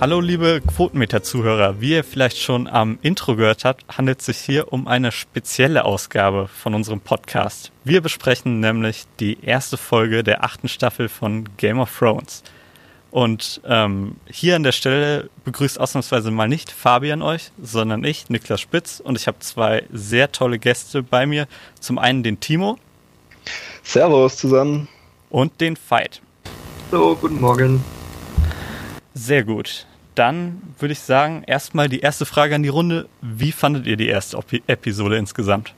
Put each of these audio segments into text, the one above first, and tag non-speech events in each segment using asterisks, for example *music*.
Hallo liebe Quotenmeter-Zuhörer, wie ihr vielleicht schon am Intro gehört habt, handelt es sich hier um eine spezielle Ausgabe von unserem Podcast. Wir besprechen nämlich die erste Folge der achten Staffel von Game of Thrones. Und ähm, hier an der Stelle begrüßt ausnahmsweise mal nicht Fabian euch, sondern ich, Niklas Spitz. Und ich habe zwei sehr tolle Gäste bei mir. Zum einen den Timo. Servus zusammen. Und den Veit. Hallo, guten Morgen. Sehr gut dann würde ich sagen, erstmal die erste Frage an die Runde. Wie fandet ihr die erste Episode insgesamt?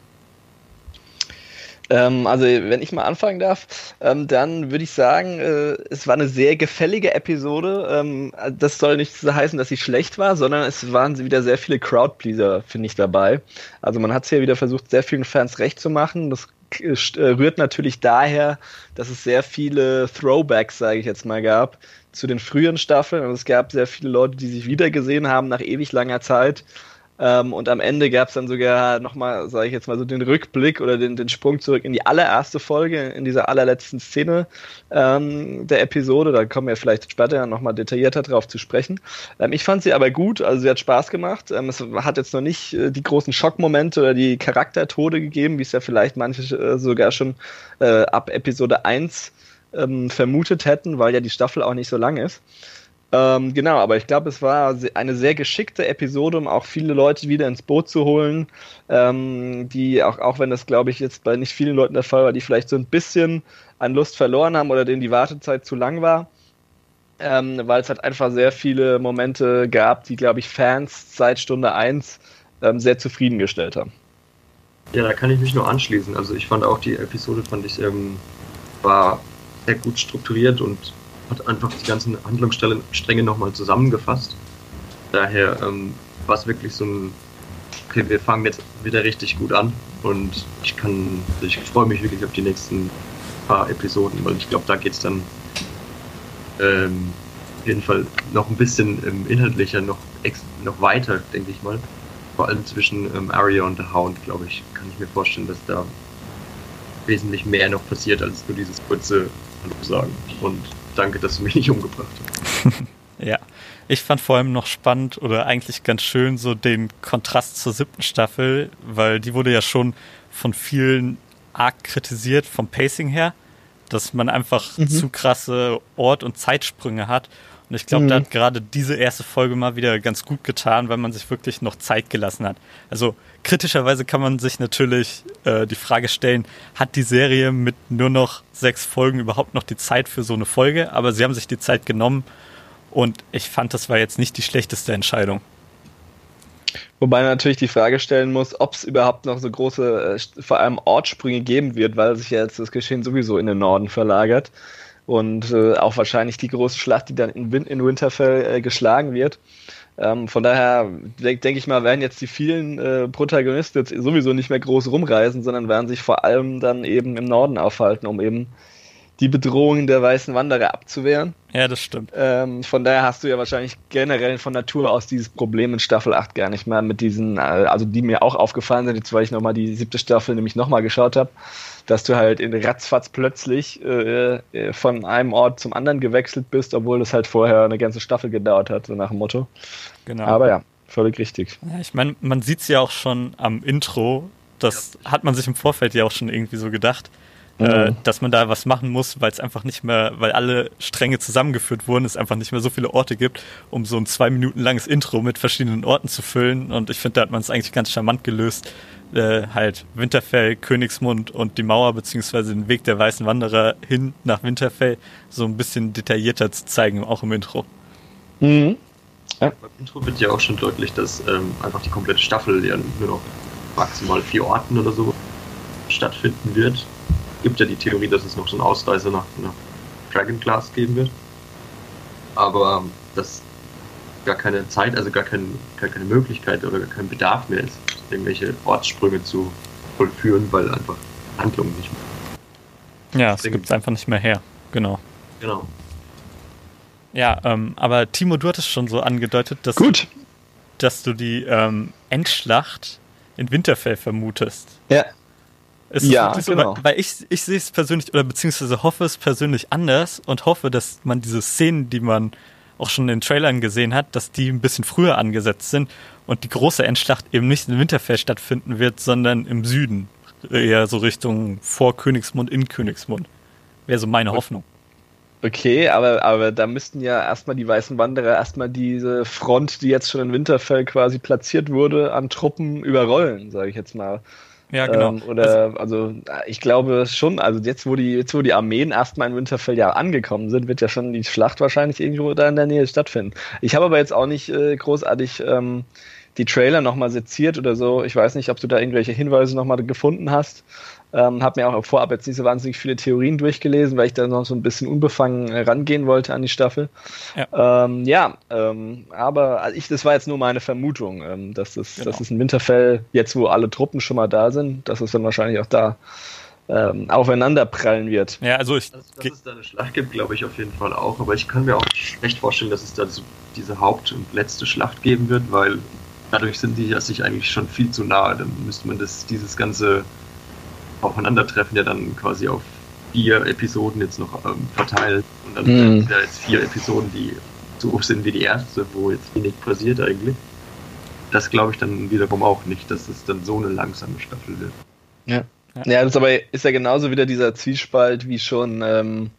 Ähm, also, wenn ich mal anfangen darf, ähm, dann würde ich sagen, äh, es war eine sehr gefällige Episode. Ähm, das soll nicht heißen, dass sie schlecht war, sondern es waren wieder sehr viele Crowdpleaser, finde ich, dabei. Also, man hat es hier wieder versucht, sehr vielen Fans recht zu machen. Das äh, rührt natürlich daher, dass es sehr viele Throwbacks, sage ich jetzt mal, gab zu den früheren Staffeln. Und es gab sehr viele Leute, die sich wiedergesehen haben nach ewig langer Zeit. Ähm, und am Ende gab es dann sogar nochmal, sage ich jetzt mal so, den Rückblick oder den, den Sprung zurück in die allererste Folge, in dieser allerletzten Szene ähm, der Episode. Da kommen wir vielleicht später nochmal detaillierter drauf zu sprechen. Ähm, ich fand sie aber gut, also sie hat Spaß gemacht. Ähm, es hat jetzt noch nicht äh, die großen Schockmomente oder die Charaktertode gegeben, wie es ja vielleicht manche äh, sogar schon äh, ab Episode 1 ähm, vermutet hätten, weil ja die Staffel auch nicht so lang ist. Ähm, genau, aber ich glaube, es war eine sehr geschickte Episode, um auch viele Leute wieder ins Boot zu holen, ähm, die auch, auch wenn das, glaube ich, jetzt bei nicht vielen Leuten der Fall war, die vielleicht so ein bisschen an Lust verloren haben oder denen die Wartezeit zu lang war. Ähm, weil es halt einfach sehr viele Momente gab, die, glaube ich, Fans seit Stunde 1 ähm, sehr zufriedengestellt haben. Ja, da kann ich mich nur anschließen. Also ich fand auch die Episode, fand ich, ähm, war sehr gut strukturiert und hat einfach die ganzen Handlungsstränge nochmal zusammengefasst. Daher ähm, war es wirklich so ein, okay, wir fangen jetzt wieder richtig gut an und ich kann, ich freue mich wirklich auf die nächsten paar Episoden, weil ich glaube, da geht es dann ähm, auf jeden Fall noch ein bisschen ähm, inhaltlicher, noch, noch weiter, denke ich mal. Vor allem zwischen ähm, Arya und The Hound, glaube ich, kann ich mir vorstellen, dass da wesentlich mehr noch passiert als nur dieses kurze Hallo sagen. Und danke, dass du mich nicht umgebracht hast. *laughs* ja. Ich fand vor allem noch spannend oder eigentlich ganz schön so den Kontrast zur siebten Staffel, weil die wurde ja schon von vielen arg kritisiert vom Pacing her, dass man einfach mhm. zu krasse Ort- und Zeitsprünge hat. Und ich glaube, mhm. da hat gerade diese erste Folge mal wieder ganz gut getan, weil man sich wirklich noch Zeit gelassen hat. Also kritischerweise kann man sich natürlich äh, die Frage stellen, hat die Serie mit nur noch sechs Folgen überhaupt noch die Zeit für so eine Folge? Aber sie haben sich die Zeit genommen und ich fand, das war jetzt nicht die schlechteste Entscheidung. Wobei man natürlich die Frage stellen muss, ob es überhaupt noch so große, äh, vor allem Ortssprünge geben wird, weil sich ja jetzt das Geschehen sowieso in den Norden verlagert. Und äh, auch wahrscheinlich die große Schlacht, die dann in, Win in Winterfell äh, geschlagen wird. Ähm, von daher denke denk ich mal, werden jetzt die vielen äh, Protagonisten jetzt sowieso nicht mehr groß rumreisen, sondern werden sich vor allem dann eben im Norden aufhalten, um eben die Bedrohungen der weißen Wanderer abzuwehren. Ja, das stimmt. Ähm, von daher hast du ja wahrscheinlich generell von Natur aus dieses Problem in Staffel 8 gar nicht mehr mit diesen, äh, also die mir auch aufgefallen sind, jetzt weil ich nochmal die siebte Staffel nämlich nochmal geschaut habe, dass du halt in ratzfatz plötzlich äh, äh, von einem Ort zum anderen gewechselt bist, obwohl das halt vorher eine ganze Staffel gedauert hat, so nach dem Motto. Genau. Aber ja, völlig richtig. Ja, ich meine, man sieht es ja auch schon am Intro, das hat man sich im Vorfeld ja auch schon irgendwie so gedacht, mhm. äh, dass man da was machen muss, weil es einfach nicht mehr, weil alle Stränge zusammengeführt wurden, es einfach nicht mehr so viele Orte gibt, um so ein zwei Minuten langes Intro mit verschiedenen Orten zu füllen. Und ich finde, da hat man es eigentlich ganz charmant gelöst, äh, halt Winterfell, Königsmund und die Mauer beziehungsweise den Weg der weißen Wanderer hin nach Winterfell so ein bisschen detaillierter zu zeigen, auch im Intro. Mhm. Ja. Beim Intro wird ja auch schon deutlich, dass ähm, einfach die komplette Staffel ja nur noch maximal vier Orten oder so stattfinden wird. Gibt ja die Theorie, dass es noch so einen Ausreißer nach, nach Dragon Glass geben wird. Aber ähm, das gar keine Zeit, also gar, kein, gar keine Möglichkeit oder gar kein Bedarf mehr ist, irgendwelche Ortssprünge zu vollführen, weil einfach Handlungen nicht mehr. Ja, es gibt es einfach nicht mehr her, genau. Genau. Ja, ähm, aber Timo, du hattest schon so angedeutet, dass, Gut. dass du die ähm, Endschlacht in Winterfell vermutest. Ja. Ist ja, so, genau. Weil, weil ich, ich sehe es persönlich oder beziehungsweise hoffe es persönlich anders und hoffe, dass man diese Szenen, die man auch schon in den Trailern gesehen hat, dass die ein bisschen früher angesetzt sind und die große Endschlacht eben nicht in Winterfell stattfinden wird, sondern im Süden. Eher so Richtung vor Königsmund, in Königsmund. Wäre so meine Hoffnung. Okay, aber, aber da müssten ja erstmal die Weißen Wanderer erstmal diese Front, die jetzt schon in Winterfell quasi platziert wurde, an Truppen überrollen, sage ich jetzt mal. Ja, genau. Ähm, oder also, ich glaube schon, also jetzt wo die, jetzt wo die Armeen erstmal in Winterfell ja angekommen sind, wird ja schon die Schlacht wahrscheinlich irgendwo da in der Nähe stattfinden. Ich habe aber jetzt auch nicht äh, großartig ähm, die Trailer nochmal seziert oder so. Ich weiß nicht, ob du da irgendwelche Hinweise nochmal gefunden hast. Ähm, habe mir auch vorab jetzt nicht so wahnsinnig viele Theorien durchgelesen, weil ich da noch so ein bisschen unbefangen äh, rangehen wollte an die Staffel. Ja, ähm, ja ähm, aber also ich, das war jetzt nur meine Vermutung, ähm, dass, es, genau. dass es in Winterfell, jetzt wo alle Truppen schon mal da sind, dass es dann wahrscheinlich auch da ähm, aufeinander prallen wird. Ja, also ich. Dass, dass es da eine Schlacht gibt, glaube ich auf jeden Fall auch. Aber ich kann mir auch echt vorstellen, dass es da so diese Haupt- und letzte Schlacht geben wird, weil dadurch sind die ja sich eigentlich schon viel zu nahe. Dann müsste man das, dieses ganze Aufeinandertreffen ja dann quasi auf vier Episoden jetzt noch ähm, verteilt. Und dann mhm. sind ja jetzt vier Episoden, die so sind wie die erste, wo jetzt wenig passiert eigentlich. Das glaube ich dann wiederum auch nicht, dass es dann so eine langsame Staffel wird. Ja. Ja, das aber ist ja genauso wieder dieser Zwiespalt wie schon, ähm,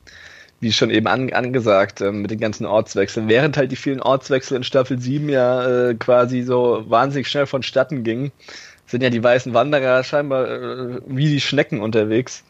wie schon eben an, angesagt ähm, mit den ganzen Ortswechseln. Während halt die vielen Ortswechsel in Staffel 7 ja äh, quasi so wahnsinnig schnell vonstatten gingen, sind ja die weißen Wanderer scheinbar äh, wie die Schnecken unterwegs.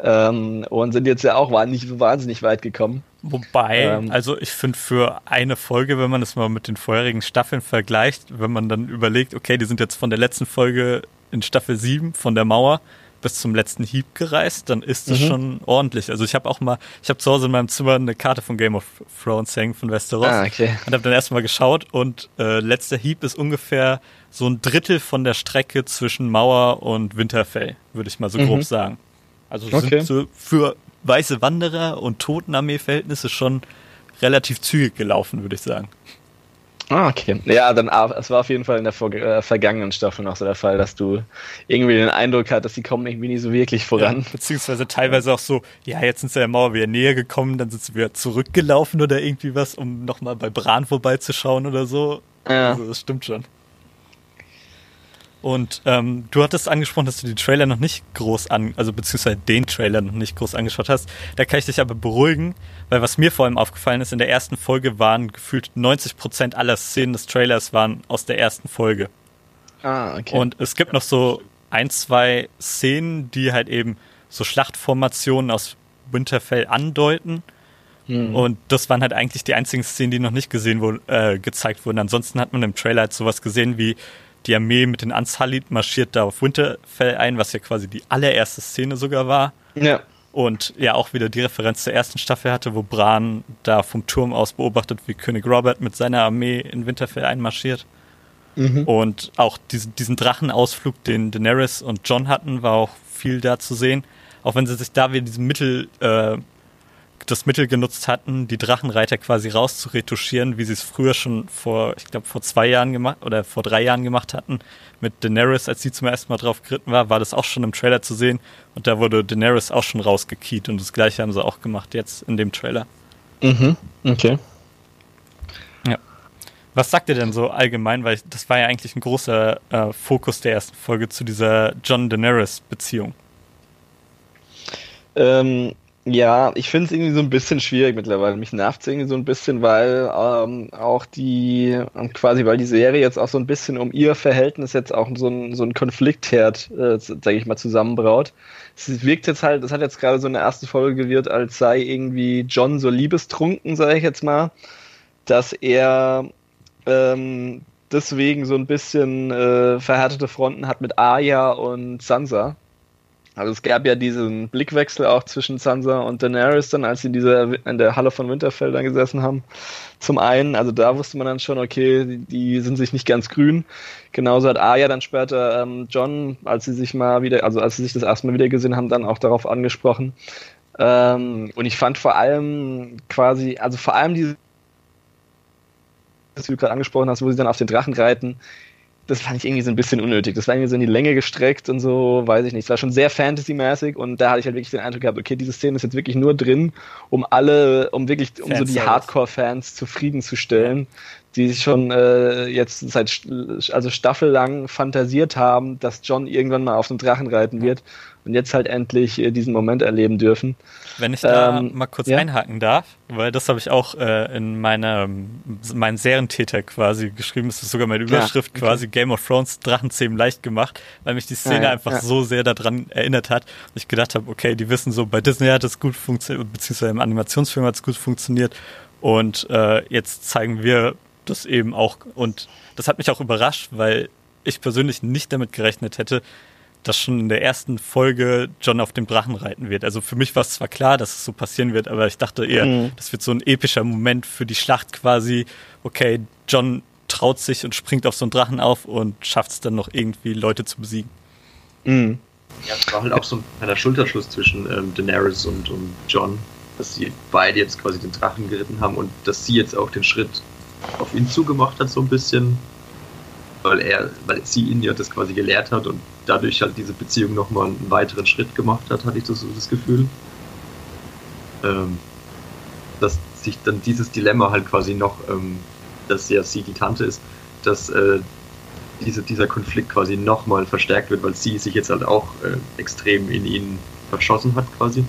Ähm, und sind jetzt ja auch nicht so wahnsinnig weit gekommen. Wobei, ähm, also ich finde für eine Folge, wenn man das mal mit den vorherigen Staffeln vergleicht, wenn man dann überlegt, okay, die sind jetzt von der letzten Folge in Staffel 7 von der Mauer bis zum letzten Hieb gereist, dann ist das mhm. schon ordentlich. Also ich habe auch mal, ich habe zu Hause in meinem Zimmer eine Karte von Game of Thrones hängen von Westeros ah, okay. und habe dann erstmal geschaut und äh, letzter Hieb ist ungefähr so ein Drittel von der Strecke zwischen Mauer und Winterfell, würde ich mal so mhm. grob sagen. Also okay. sind so für weiße Wanderer und Totenarmee-Verhältnisse schon relativ zügig gelaufen, würde ich sagen. Ah, okay. Ja, dann es war auf jeden Fall in der vor, äh, vergangenen Staffel noch so der Fall, dass du irgendwie den Eindruck hattest, die kommen irgendwie nie so wirklich voran. Ja, beziehungsweise teilweise auch so, ja, jetzt sind sie der Mauer wieder näher gekommen, dann sind sie wieder zurückgelaufen oder irgendwie was, um nochmal bei Bran vorbeizuschauen oder so. Ja. Also das stimmt schon. Und ähm, du hattest angesprochen, dass du die Trailer noch nicht groß an, also beziehungsweise den Trailer noch nicht groß angeschaut hast. Da kann ich dich aber beruhigen, weil was mir vor allem aufgefallen ist, in der ersten Folge waren gefühlt 90 Prozent aller Szenen des Trailers waren aus der ersten Folge. Ah, okay. Und es gibt noch so ein, zwei Szenen, die halt eben so Schlachtformationen aus Winterfell andeuten. Mhm. Und das waren halt eigentlich die einzigen Szenen, die noch nicht gesehen wurden, äh, gezeigt wurden. Ansonsten hat man im Trailer halt sowas gesehen wie die Armee mit den Unsullied marschiert da auf Winterfell ein, was ja quasi die allererste Szene sogar war. Ja. Und ja auch wieder die Referenz zur ersten Staffel hatte, wo Bran da vom Turm aus beobachtet, wie König Robert mit seiner Armee in Winterfell einmarschiert. Mhm. Und auch diesen, diesen Drachenausflug, den Daenerys und John hatten, war auch viel da zu sehen. Auch wenn sie sich da wieder diesen Mittel äh, das Mittel genutzt hatten, die Drachenreiter quasi rauszuretuschieren, wie sie es früher schon vor, ich glaube, vor zwei Jahren gemacht oder vor drei Jahren gemacht hatten. Mit Daenerys, als sie zum ersten Mal drauf geritten war, war das auch schon im Trailer zu sehen. Und da wurde Daenerys auch schon rausgekiet. Und das gleiche haben sie auch gemacht jetzt in dem Trailer. Mhm, okay. Ja. Was sagt ihr denn so allgemein? Weil das war ja eigentlich ein großer äh, Fokus der ersten Folge zu dieser John-Daenerys-Beziehung. Ähm, ja, ich finde es irgendwie so ein bisschen schwierig mittlerweile. Mich nervt es irgendwie so ein bisschen, weil ähm, auch die, quasi, weil die Serie jetzt auch so ein bisschen um ihr Verhältnis jetzt auch so ein, so ein Konfliktherd, äh, sage ich mal, zusammenbraut. Es wirkt jetzt halt, das hat jetzt gerade so eine erste Folge gewirkt, als sei irgendwie John so liebestrunken, sage ich jetzt mal, dass er ähm, deswegen so ein bisschen äh, verhärtete Fronten hat mit Arya und Sansa also es gab ja diesen Blickwechsel auch zwischen Sansa und Daenerys dann, als sie in, dieser, in der Halle von Winterfell dann gesessen haben. Zum einen, also da wusste man dann schon, okay, die, die sind sich nicht ganz grün. Genauso hat Arya dann später ähm, John, als sie sich mal wieder, also als sie sich das erste Mal wieder gesehen haben, dann auch darauf angesprochen. Ähm, und ich fand vor allem quasi, also vor allem diese, was du gerade angesprochen hast, wo sie dann auf den Drachen reiten, das fand ich irgendwie so ein bisschen unnötig. Das war irgendwie so in die Länge gestreckt und so, weiß ich nicht. Es war schon sehr Fantasy-mäßig und da hatte ich halt wirklich den Eindruck gehabt, okay, diese Szene ist jetzt wirklich nur drin, um alle, um wirklich, um so die Hardcore-Fans zufriedenzustellen, die sich schon äh, jetzt seit also staffellang fantasiert haben, dass John irgendwann mal auf einem Drachen reiten wird und jetzt halt endlich äh, diesen Moment erleben dürfen. Wenn ich da ähm, mal kurz ja? einhaken darf, weil das habe ich auch äh, in meiner meinen Serientäter quasi geschrieben, das ist sogar meine Überschrift ja, okay. quasi Game of Thrones Drachenzähmen leicht gemacht, weil mich die Szene ja, einfach so sehr daran erinnert hat. Und ich gedacht habe, okay, die wissen so, bei Disney hat es gut funktioniert, beziehungsweise im Animationsfilm hat es gut funktioniert. Und äh, jetzt zeigen wir das eben auch. Und das hat mich auch überrascht, weil ich persönlich nicht damit gerechnet hätte, dass schon in der ersten Folge John auf dem Drachen reiten wird. Also für mich war es zwar klar, dass es so passieren wird, aber ich dachte eher, mhm. das wird so ein epischer Moment für die Schlacht quasi. Okay, John traut sich und springt auf so einen Drachen auf und schafft es dann noch irgendwie, Leute zu besiegen. Mhm. Ja, es war halt auch so ein kleiner Schulterschluss zwischen ähm, Daenerys und, und John, dass sie beide jetzt quasi den Drachen geritten haben und dass sie jetzt auch den Schritt auf ihn zugemacht hat, so ein bisschen weil er, weil sie ihn ja das quasi gelehrt hat und dadurch halt diese Beziehung nochmal einen weiteren Schritt gemacht hat, hatte ich das, das Gefühl. Ähm, dass sich dann dieses Dilemma halt quasi noch, ähm, dass ja sie die Tante ist, dass äh, diese, dieser Konflikt quasi nochmal verstärkt wird, weil sie sich jetzt halt auch äh, extrem in ihn verschossen hat quasi.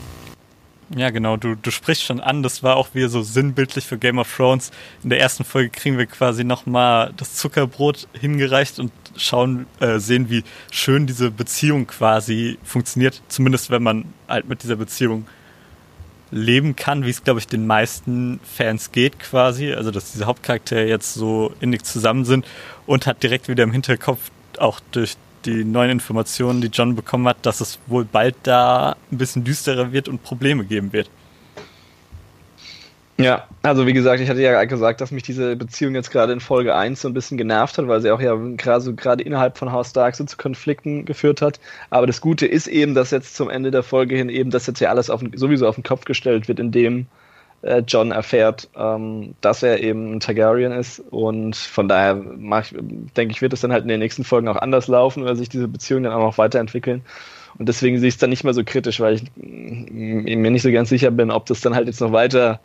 Ja, genau, du, du sprichst schon an, das war auch wieder so sinnbildlich für Game of Thrones. In der ersten Folge kriegen wir quasi nochmal das Zuckerbrot hingereicht und schauen, äh, sehen, wie schön diese Beziehung quasi funktioniert. Zumindest wenn man halt mit dieser Beziehung leben kann, wie es, glaube ich, den meisten Fans geht quasi. Also, dass diese Hauptcharaktere jetzt so innig zusammen sind und hat direkt wieder im Hinterkopf auch durch die neuen Informationen, die John bekommen hat, dass es wohl bald da ein bisschen düsterer wird und Probleme geben wird. Ja, also wie gesagt, ich hatte ja gesagt, dass mich diese Beziehung jetzt gerade in Folge 1 so ein bisschen genervt hat, weil sie auch ja gerade so gerade innerhalb von Haus Stark so zu Konflikten geführt hat. Aber das Gute ist eben, dass jetzt zum Ende der Folge hin eben, dass jetzt ja alles auf, sowieso auf den Kopf gestellt wird, indem äh, John erfährt, ähm, dass er eben ein Targaryen ist. Und von daher ich, denke ich, wird es dann halt in den nächsten Folgen auch anders laufen oder sich diese Beziehungen dann auch noch weiterentwickeln. Und deswegen sehe ich es dann nicht mehr so kritisch, weil ich mir nicht so ganz sicher bin, ob das dann halt jetzt noch weiter,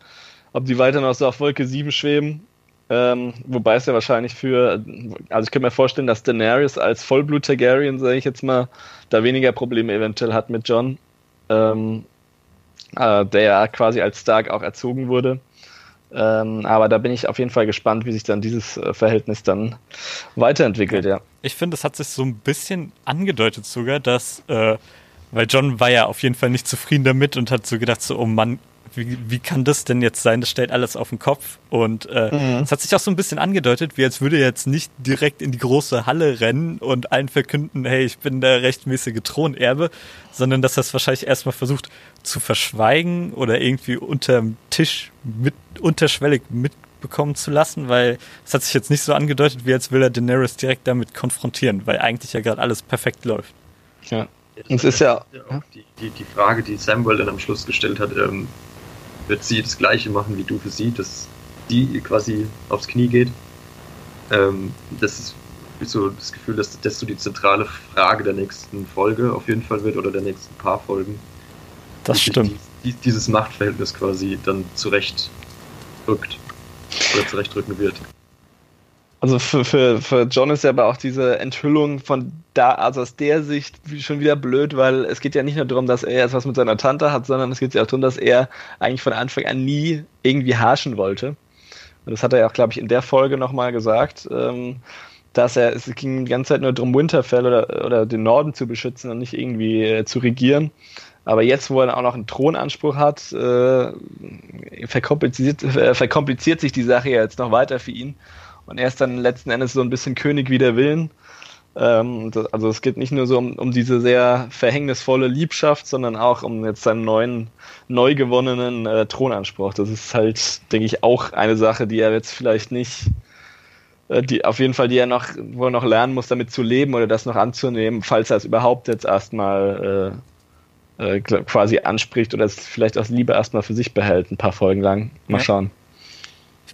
ob die weiter noch so auf Wolke 7 schweben. Ähm, wobei es ja wahrscheinlich für, also ich könnte mir vorstellen, dass Daenerys als Vollblut-Targaryen, sage ich jetzt mal, da weniger Probleme eventuell hat mit John. Ähm, äh, der ja quasi als Stark auch erzogen wurde. Ähm, aber da bin ich auf jeden Fall gespannt, wie sich dann dieses äh, Verhältnis dann weiterentwickelt, ja. Ich finde, es hat sich so ein bisschen angedeutet sogar, dass, äh, weil John war ja auf jeden Fall nicht zufrieden damit und hat so gedacht, so, oh Mann, wie, wie kann das denn jetzt sein? Das stellt alles auf den Kopf. Und äh, mhm. es hat sich auch so ein bisschen angedeutet, wie als würde er jetzt nicht direkt in die große Halle rennen und allen verkünden, hey, ich bin der rechtmäßige Thronerbe, sondern dass er es wahrscheinlich erstmal versucht zu verschweigen oder irgendwie unterm Tisch mit unterschwellig mitbekommen zu lassen, weil es hat sich jetzt nicht so angedeutet, wie als will er Daenerys direkt damit konfrontieren, weil eigentlich ja gerade alles perfekt läuft. Ja. Es ist ja, ja die, die, die Frage, die Samuel dann am Schluss gestellt hat, ähm, wird sie das Gleiche machen wie du für sie, dass die quasi aufs Knie geht. Ähm, das ist so das Gefühl, dass das so die zentrale Frage der nächsten Folge auf jeden Fall wird oder der nächsten paar Folgen. Das stimmt. Die, die, dieses Machtverhältnis quasi dann zurecht rückt oder zurechtrücken wird. Also für, für, für John ist ja aber auch diese Enthüllung von da, also aus der Sicht schon wieder blöd, weil es geht ja nicht nur darum, dass er jetzt was mit seiner Tante hat, sondern es geht ja auch darum, dass er eigentlich von Anfang an nie irgendwie herrschen wollte. Und das hat er ja auch, glaube ich, in der Folge nochmal gesagt, ähm, dass er, es ging die ganze Zeit nur darum, Winterfell oder, oder den Norden zu beschützen und nicht irgendwie äh, zu regieren. Aber jetzt, wo er auch noch einen Thronanspruch hat, äh, verkompliziert, äh, verkompliziert sich die Sache ja jetzt noch weiter für ihn. Und er ist dann letzten Endes so ein bisschen König wider Willen. Ähm, das, also es geht nicht nur so um, um diese sehr verhängnisvolle Liebschaft, sondern auch um jetzt seinen neuen, neu gewonnenen äh, Thronanspruch. Das ist halt, denke ich, auch eine Sache, die er jetzt vielleicht nicht, äh, die auf jeden Fall, die er noch, wo er noch lernen muss, damit zu leben oder das noch anzunehmen, falls er es überhaupt jetzt erstmal äh, äh, quasi anspricht oder es vielleicht aus Liebe erstmal für sich behält, ein paar Folgen lang. Mal ja. schauen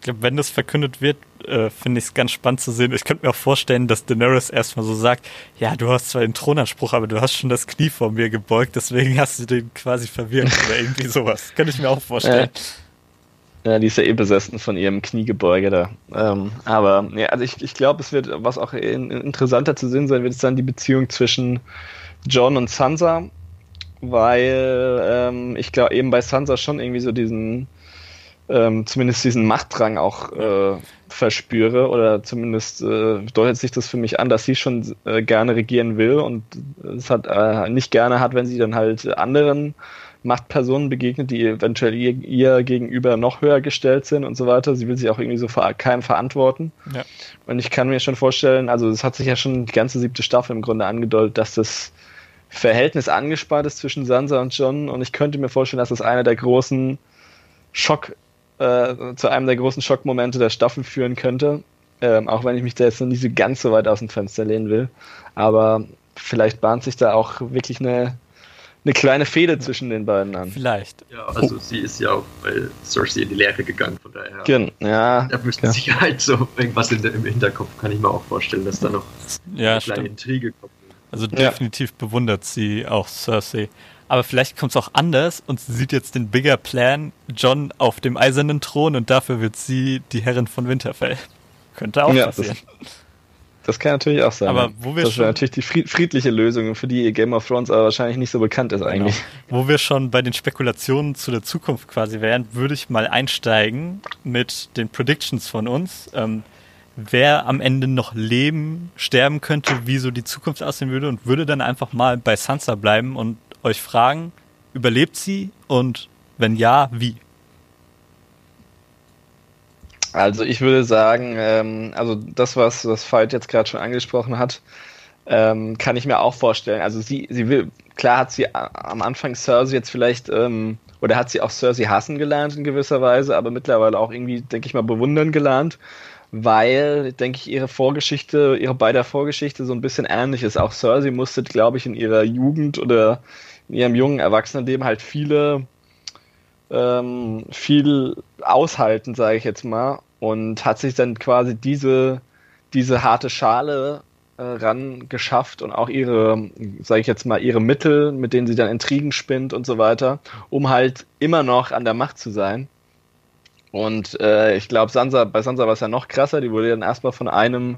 Ich glaube, wenn das verkündet wird, äh, finde ich es ganz spannend zu sehen. Ich könnte mir auch vorstellen, dass Daenerys erstmal so sagt, ja, du hast zwar den Thronanspruch, aber du hast schon das Knie vor mir gebeugt, deswegen hast du den quasi verwirrt oder irgendwie *laughs* sowas. Könnte ich mir auch vorstellen. Ja. ja. die ist ja eh besessen von ihrem Kniegebeuge da. Ähm, aber ja, also ich, ich glaube, es wird, was auch interessanter zu sehen sein wird, ist dann die Beziehung zwischen John und Sansa, weil ähm, ich glaube eben bei Sansa schon irgendwie so diesen ähm, zumindest diesen Machtdrang auch äh, verspüre oder zumindest äh, deutet sich das für mich an, dass sie schon äh, gerne regieren will und es hat äh, nicht gerne hat, wenn sie dann halt anderen Machtpersonen begegnet, die eventuell ihr, ihr, gegenüber noch höher gestellt sind und so weiter. Sie will sich auch irgendwie so vor keinem verantworten. Ja. Und ich kann mir schon vorstellen, also es hat sich ja schon die ganze siebte Staffel im Grunde angedeutet, dass das Verhältnis angespart ist zwischen Sansa und John und ich könnte mir vorstellen, dass das einer der großen Schock äh, zu einem der großen Schockmomente der Staffel führen könnte. Ähm, auch wenn ich mich da jetzt noch nicht so ganz so weit aus dem Fenster lehnen will. Aber vielleicht bahnt sich da auch wirklich eine, eine kleine Fehde zwischen den beiden an. Vielleicht. Ja, also oh. sie ist ja auch bei Cersei in die Lehre gegangen, von daher. Gen ja. Da müsste ja. sich halt so irgendwas in der, im Hinterkopf, kann ich mir auch vorstellen, dass da noch ja, eine kleine stimmt. Intrige kommt. Also definitiv ja. bewundert sie auch Cersei aber vielleicht kommt es auch anders und sie sieht jetzt den bigger Plan, John auf dem eisernen Thron und dafür wird sie die Herrin von Winterfell. *laughs* Könnte auch ja, passieren. Das, das, kann natürlich auch sein. Aber wo wir das wäre natürlich die friedliche Lösung, für die Game of Thrones aber wahrscheinlich nicht so bekannt ist eigentlich. Genau. Wo wir schon bei den Spekulationen zu der Zukunft quasi wären, würde ich mal einsteigen mit den Predictions von uns. Ähm, wer am Ende noch leben, sterben könnte, wie so die Zukunft aussehen würde und würde dann einfach mal bei Sansa bleiben und euch fragen, überlebt sie und wenn ja, wie? Also ich würde sagen, ähm, also das, was das Veit jetzt gerade schon angesprochen hat, ähm, kann ich mir auch vorstellen. Also sie, sie will, klar hat sie am Anfang Cersei jetzt vielleicht, ähm, oder hat sie auch Cersei hassen gelernt in gewisser Weise, aber mittlerweile auch irgendwie, denke ich mal, bewundern gelernt weil, denke ich, ihre Vorgeschichte, ihre beider Vorgeschichte so ein bisschen ähnlich ist. Auch Cersei musste, glaube ich, in ihrer Jugend oder in ihrem jungen Erwachsenenleben halt viele, ähm, viel aushalten, sage ich jetzt mal, und hat sich dann quasi diese, diese harte Schale äh, ran geschafft und auch ihre, sage ich jetzt mal, ihre Mittel, mit denen sie dann Intrigen spinnt und so weiter, um halt immer noch an der Macht zu sein. Und äh, ich glaube, Sansa, bei Sansa war es ja noch krasser, die wurde dann erstmal von einem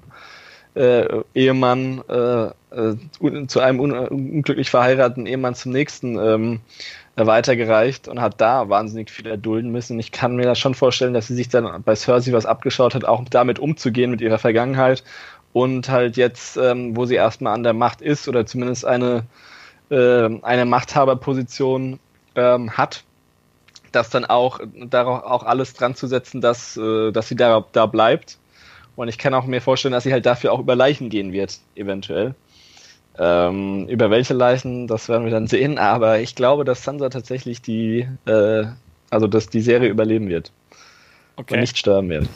äh, Ehemann äh, äh, zu einem un unglücklich verheirateten Ehemann zum nächsten ähm, weitergereicht und hat da wahnsinnig viel erdulden müssen. Ich kann mir das schon vorstellen, dass sie sich dann bei Cersei was abgeschaut hat, auch damit umzugehen mit ihrer Vergangenheit und halt jetzt, ähm, wo sie erstmal an der Macht ist oder zumindest eine, äh, eine Machthaberposition ähm, hat, das dann auch darauf auch alles dran zu setzen, dass, äh, dass sie da, da bleibt. Und ich kann auch mir vorstellen, dass sie halt dafür auch über Leichen gehen wird, eventuell. Ähm, über welche Leichen, das werden wir dann sehen, aber ich glaube, dass Sansa tatsächlich die, äh, also dass die Serie überleben wird. Okay. Und nicht sterben wird.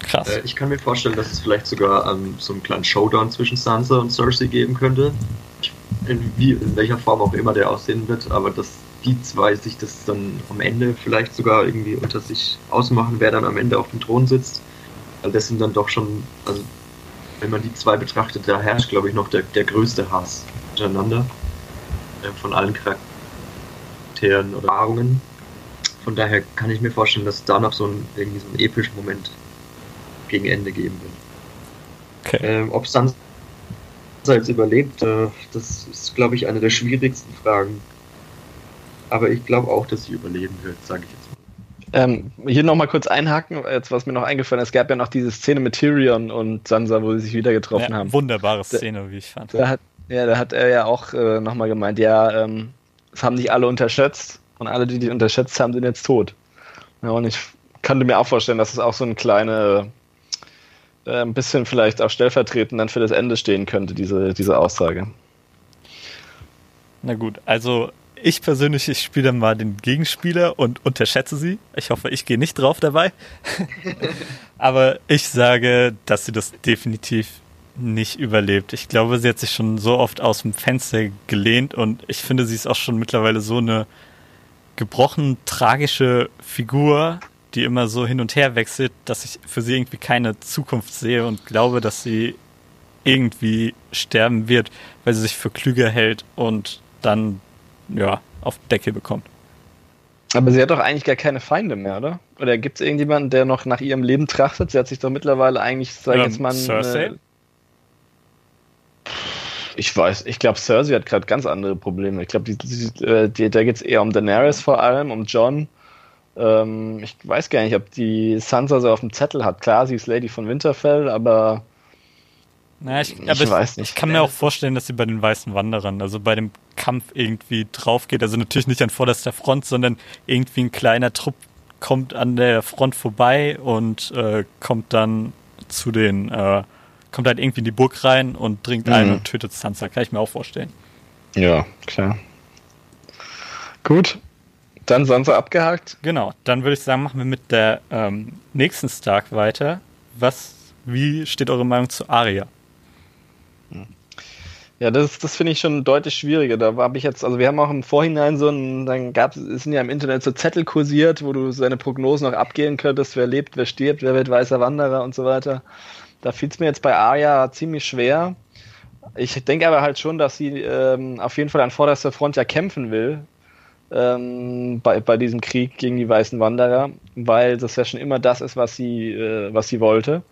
Krass. Äh, ich kann mir vorstellen, dass es vielleicht sogar ähm, so einen kleinen Showdown zwischen Sansa und Cersei geben könnte. In, wie, in welcher Form auch immer der aussehen wird, aber dass die zwei sich das dann am Ende vielleicht sogar irgendwie unter sich ausmachen, wer dann am Ende auf dem Thron sitzt. Weil das sind dann doch schon, also wenn man die zwei betrachtet, da herrscht, glaube ich, noch der, der größte Hass miteinander. Äh, von allen Charakteren oder Erfahrungen. Von daher kann ich mir vorstellen, dass es da noch so ein, irgendwie so einen epischen Moment gegen Ende geben wird. Okay. Ähm, Ob Sansa jetzt überlebt, äh, das ist, glaube ich, eine der schwierigsten Fragen. Aber ich glaube auch, dass sie überleben wird, sage ich jetzt mal. Ähm, hier nochmal kurz einhaken, jetzt was mir noch eingefallen ist, es gab ja noch diese Szene mit Tyrion und Sansa, wo sie sich wieder getroffen ja, haben. Wunderbare Szene, da, wie ich fand. Da hat, ja, da hat er ja auch äh, nochmal gemeint, ja, ähm, das haben nicht alle unterschätzt und alle, die die unterschätzt haben, sind jetzt tot. Ja, und ich könnte mir auch vorstellen, dass es auch so eine kleine, äh, ein bisschen vielleicht auch stellvertretend dann für das Ende stehen könnte, diese, diese Aussage. Na gut, also ich persönlich, ich spiele mal den Gegenspieler und unterschätze sie. Ich hoffe, ich gehe nicht drauf dabei. *laughs* Aber ich sage, dass sie das definitiv nicht überlebt. Ich glaube, sie hat sich schon so oft aus dem Fenster gelehnt und ich finde, sie ist auch schon mittlerweile so eine gebrochen tragische Figur, die immer so hin und her wechselt, dass ich für sie irgendwie keine Zukunft sehe und glaube, dass sie irgendwie sterben wird, weil sie sich für klüger hält und dann ja auf Decke bekommt. Aber sie hat doch eigentlich gar keine Feinde mehr, oder? Oder gibt es irgendjemanden, der noch nach ihrem Leben trachtet? Sie hat sich doch mittlerweile eigentlich, sag ich ähm, jetzt mal, Cersei? Ich weiß, ich glaube, Cersei hat gerade ganz andere Probleme. Ich glaube, äh, da geht es eher um Daenerys vor allem, um John. Ähm, ich weiß gar nicht, ob die Sansa so auf dem Zettel hat. Klar, sie ist Lady von Winterfell, aber naja, ich, ich aber weiß nicht. Ich kann mir auch vorstellen, dass sie bei den Weißen Wanderern, also bei dem Kampf irgendwie drauf geht. Also natürlich nicht an vorderster Front, sondern irgendwie ein kleiner Trupp kommt an der Front vorbei und äh, kommt dann zu den, äh, kommt halt irgendwie in die Burg rein und dringt mhm. ein und tötet Sansa. Kann ich mir auch vorstellen. Ja, klar. Gut. Dann Sansa abgehakt. Genau. Dann würde ich sagen, machen wir mit der ähm, nächsten Stark weiter. Was, wie steht eure Meinung zu Arya? Ja, das, das finde ich schon deutlich schwieriger. Da habe ich jetzt, also wir haben auch im Vorhinein so ein, dann gab es, sind ja im Internet so Zettel kursiert, wo du seine Prognosen noch abgehen könntest, wer lebt, wer stirbt, wer wird weißer Wanderer und so weiter. Da fiel es mir jetzt bei Arya ziemlich schwer. Ich denke aber halt schon, dass sie ähm, auf jeden Fall an vorderster Front ja kämpfen will ähm, bei, bei diesem Krieg gegen die weißen Wanderer, weil das ja schon immer das ist, was sie, äh, was sie wollte.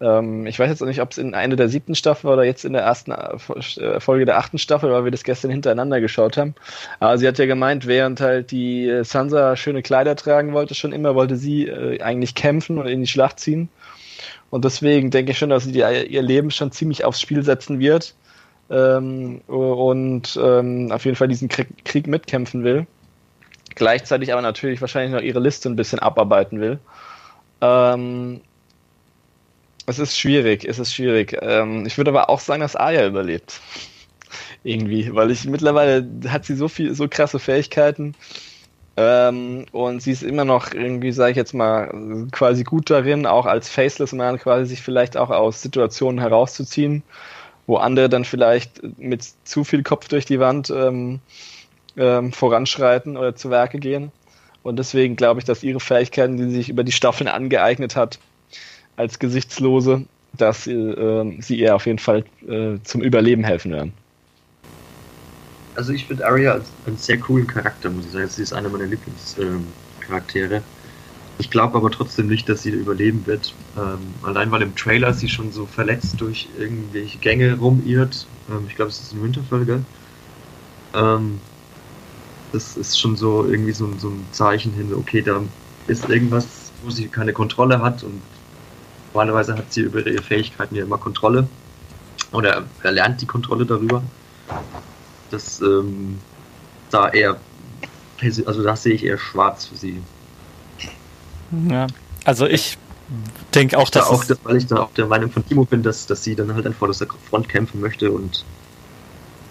Ähm, ich weiß jetzt auch nicht, ob es in einer der siebten Staffel oder jetzt in der ersten äh, Folge der achten Staffel, weil wir das gestern hintereinander geschaut haben. Aber sie hat ja gemeint, während halt die äh, Sansa schöne Kleider tragen wollte, schon immer wollte sie äh, eigentlich kämpfen und in die Schlacht ziehen. Und deswegen denke ich schon, dass sie die, ihr Leben schon ziemlich aufs Spiel setzen wird ähm, und ähm, auf jeden Fall diesen Krieg, Krieg mitkämpfen will. Gleichzeitig aber natürlich wahrscheinlich noch ihre Liste ein bisschen abarbeiten will. Ähm, es ist schwierig, es ist schwierig. Ähm, ich würde aber auch sagen, dass Aya überlebt. Irgendwie, weil ich mittlerweile hat sie so viel, so krasse Fähigkeiten. Ähm, und sie ist immer noch irgendwie, sage ich jetzt mal, quasi gut darin, auch als Faceless Man quasi sich vielleicht auch aus Situationen herauszuziehen, wo andere dann vielleicht mit zu viel Kopf durch die Wand ähm, ähm, voranschreiten oder zu Werke gehen. Und deswegen glaube ich, dass ihre Fähigkeiten, die sie sich über die Staffeln angeeignet hat, als Gesichtslose, dass äh, sie ihr auf jeden Fall äh, zum Überleben helfen werden. Also ich finde Arya als einen sehr coolen Charakter, muss ich sagen. Sie ist einer meiner Lieblingscharaktere. Ähm, ich glaube aber trotzdem nicht, dass sie überleben wird. Ähm, allein weil im Trailer sie schon so verletzt durch irgendwelche Gänge rumirrt. Ähm, ich glaube, es ist ein Winterfell, gell? Ähm, das ist schon so irgendwie so, so ein Zeichen hin, okay, da ist irgendwas, wo sie keine Kontrolle hat und Normalerweise hat sie über ihre Fähigkeiten ja immer Kontrolle oder erlernt die Kontrolle darüber. Das ähm, da eher, also da sehe ich eher schwarz für sie. Ja, also ich denke auch, dass. Da auch das, weil ich da auch der Meinung von Timo bin, dass, dass sie dann halt einfach aus der Front kämpfen möchte und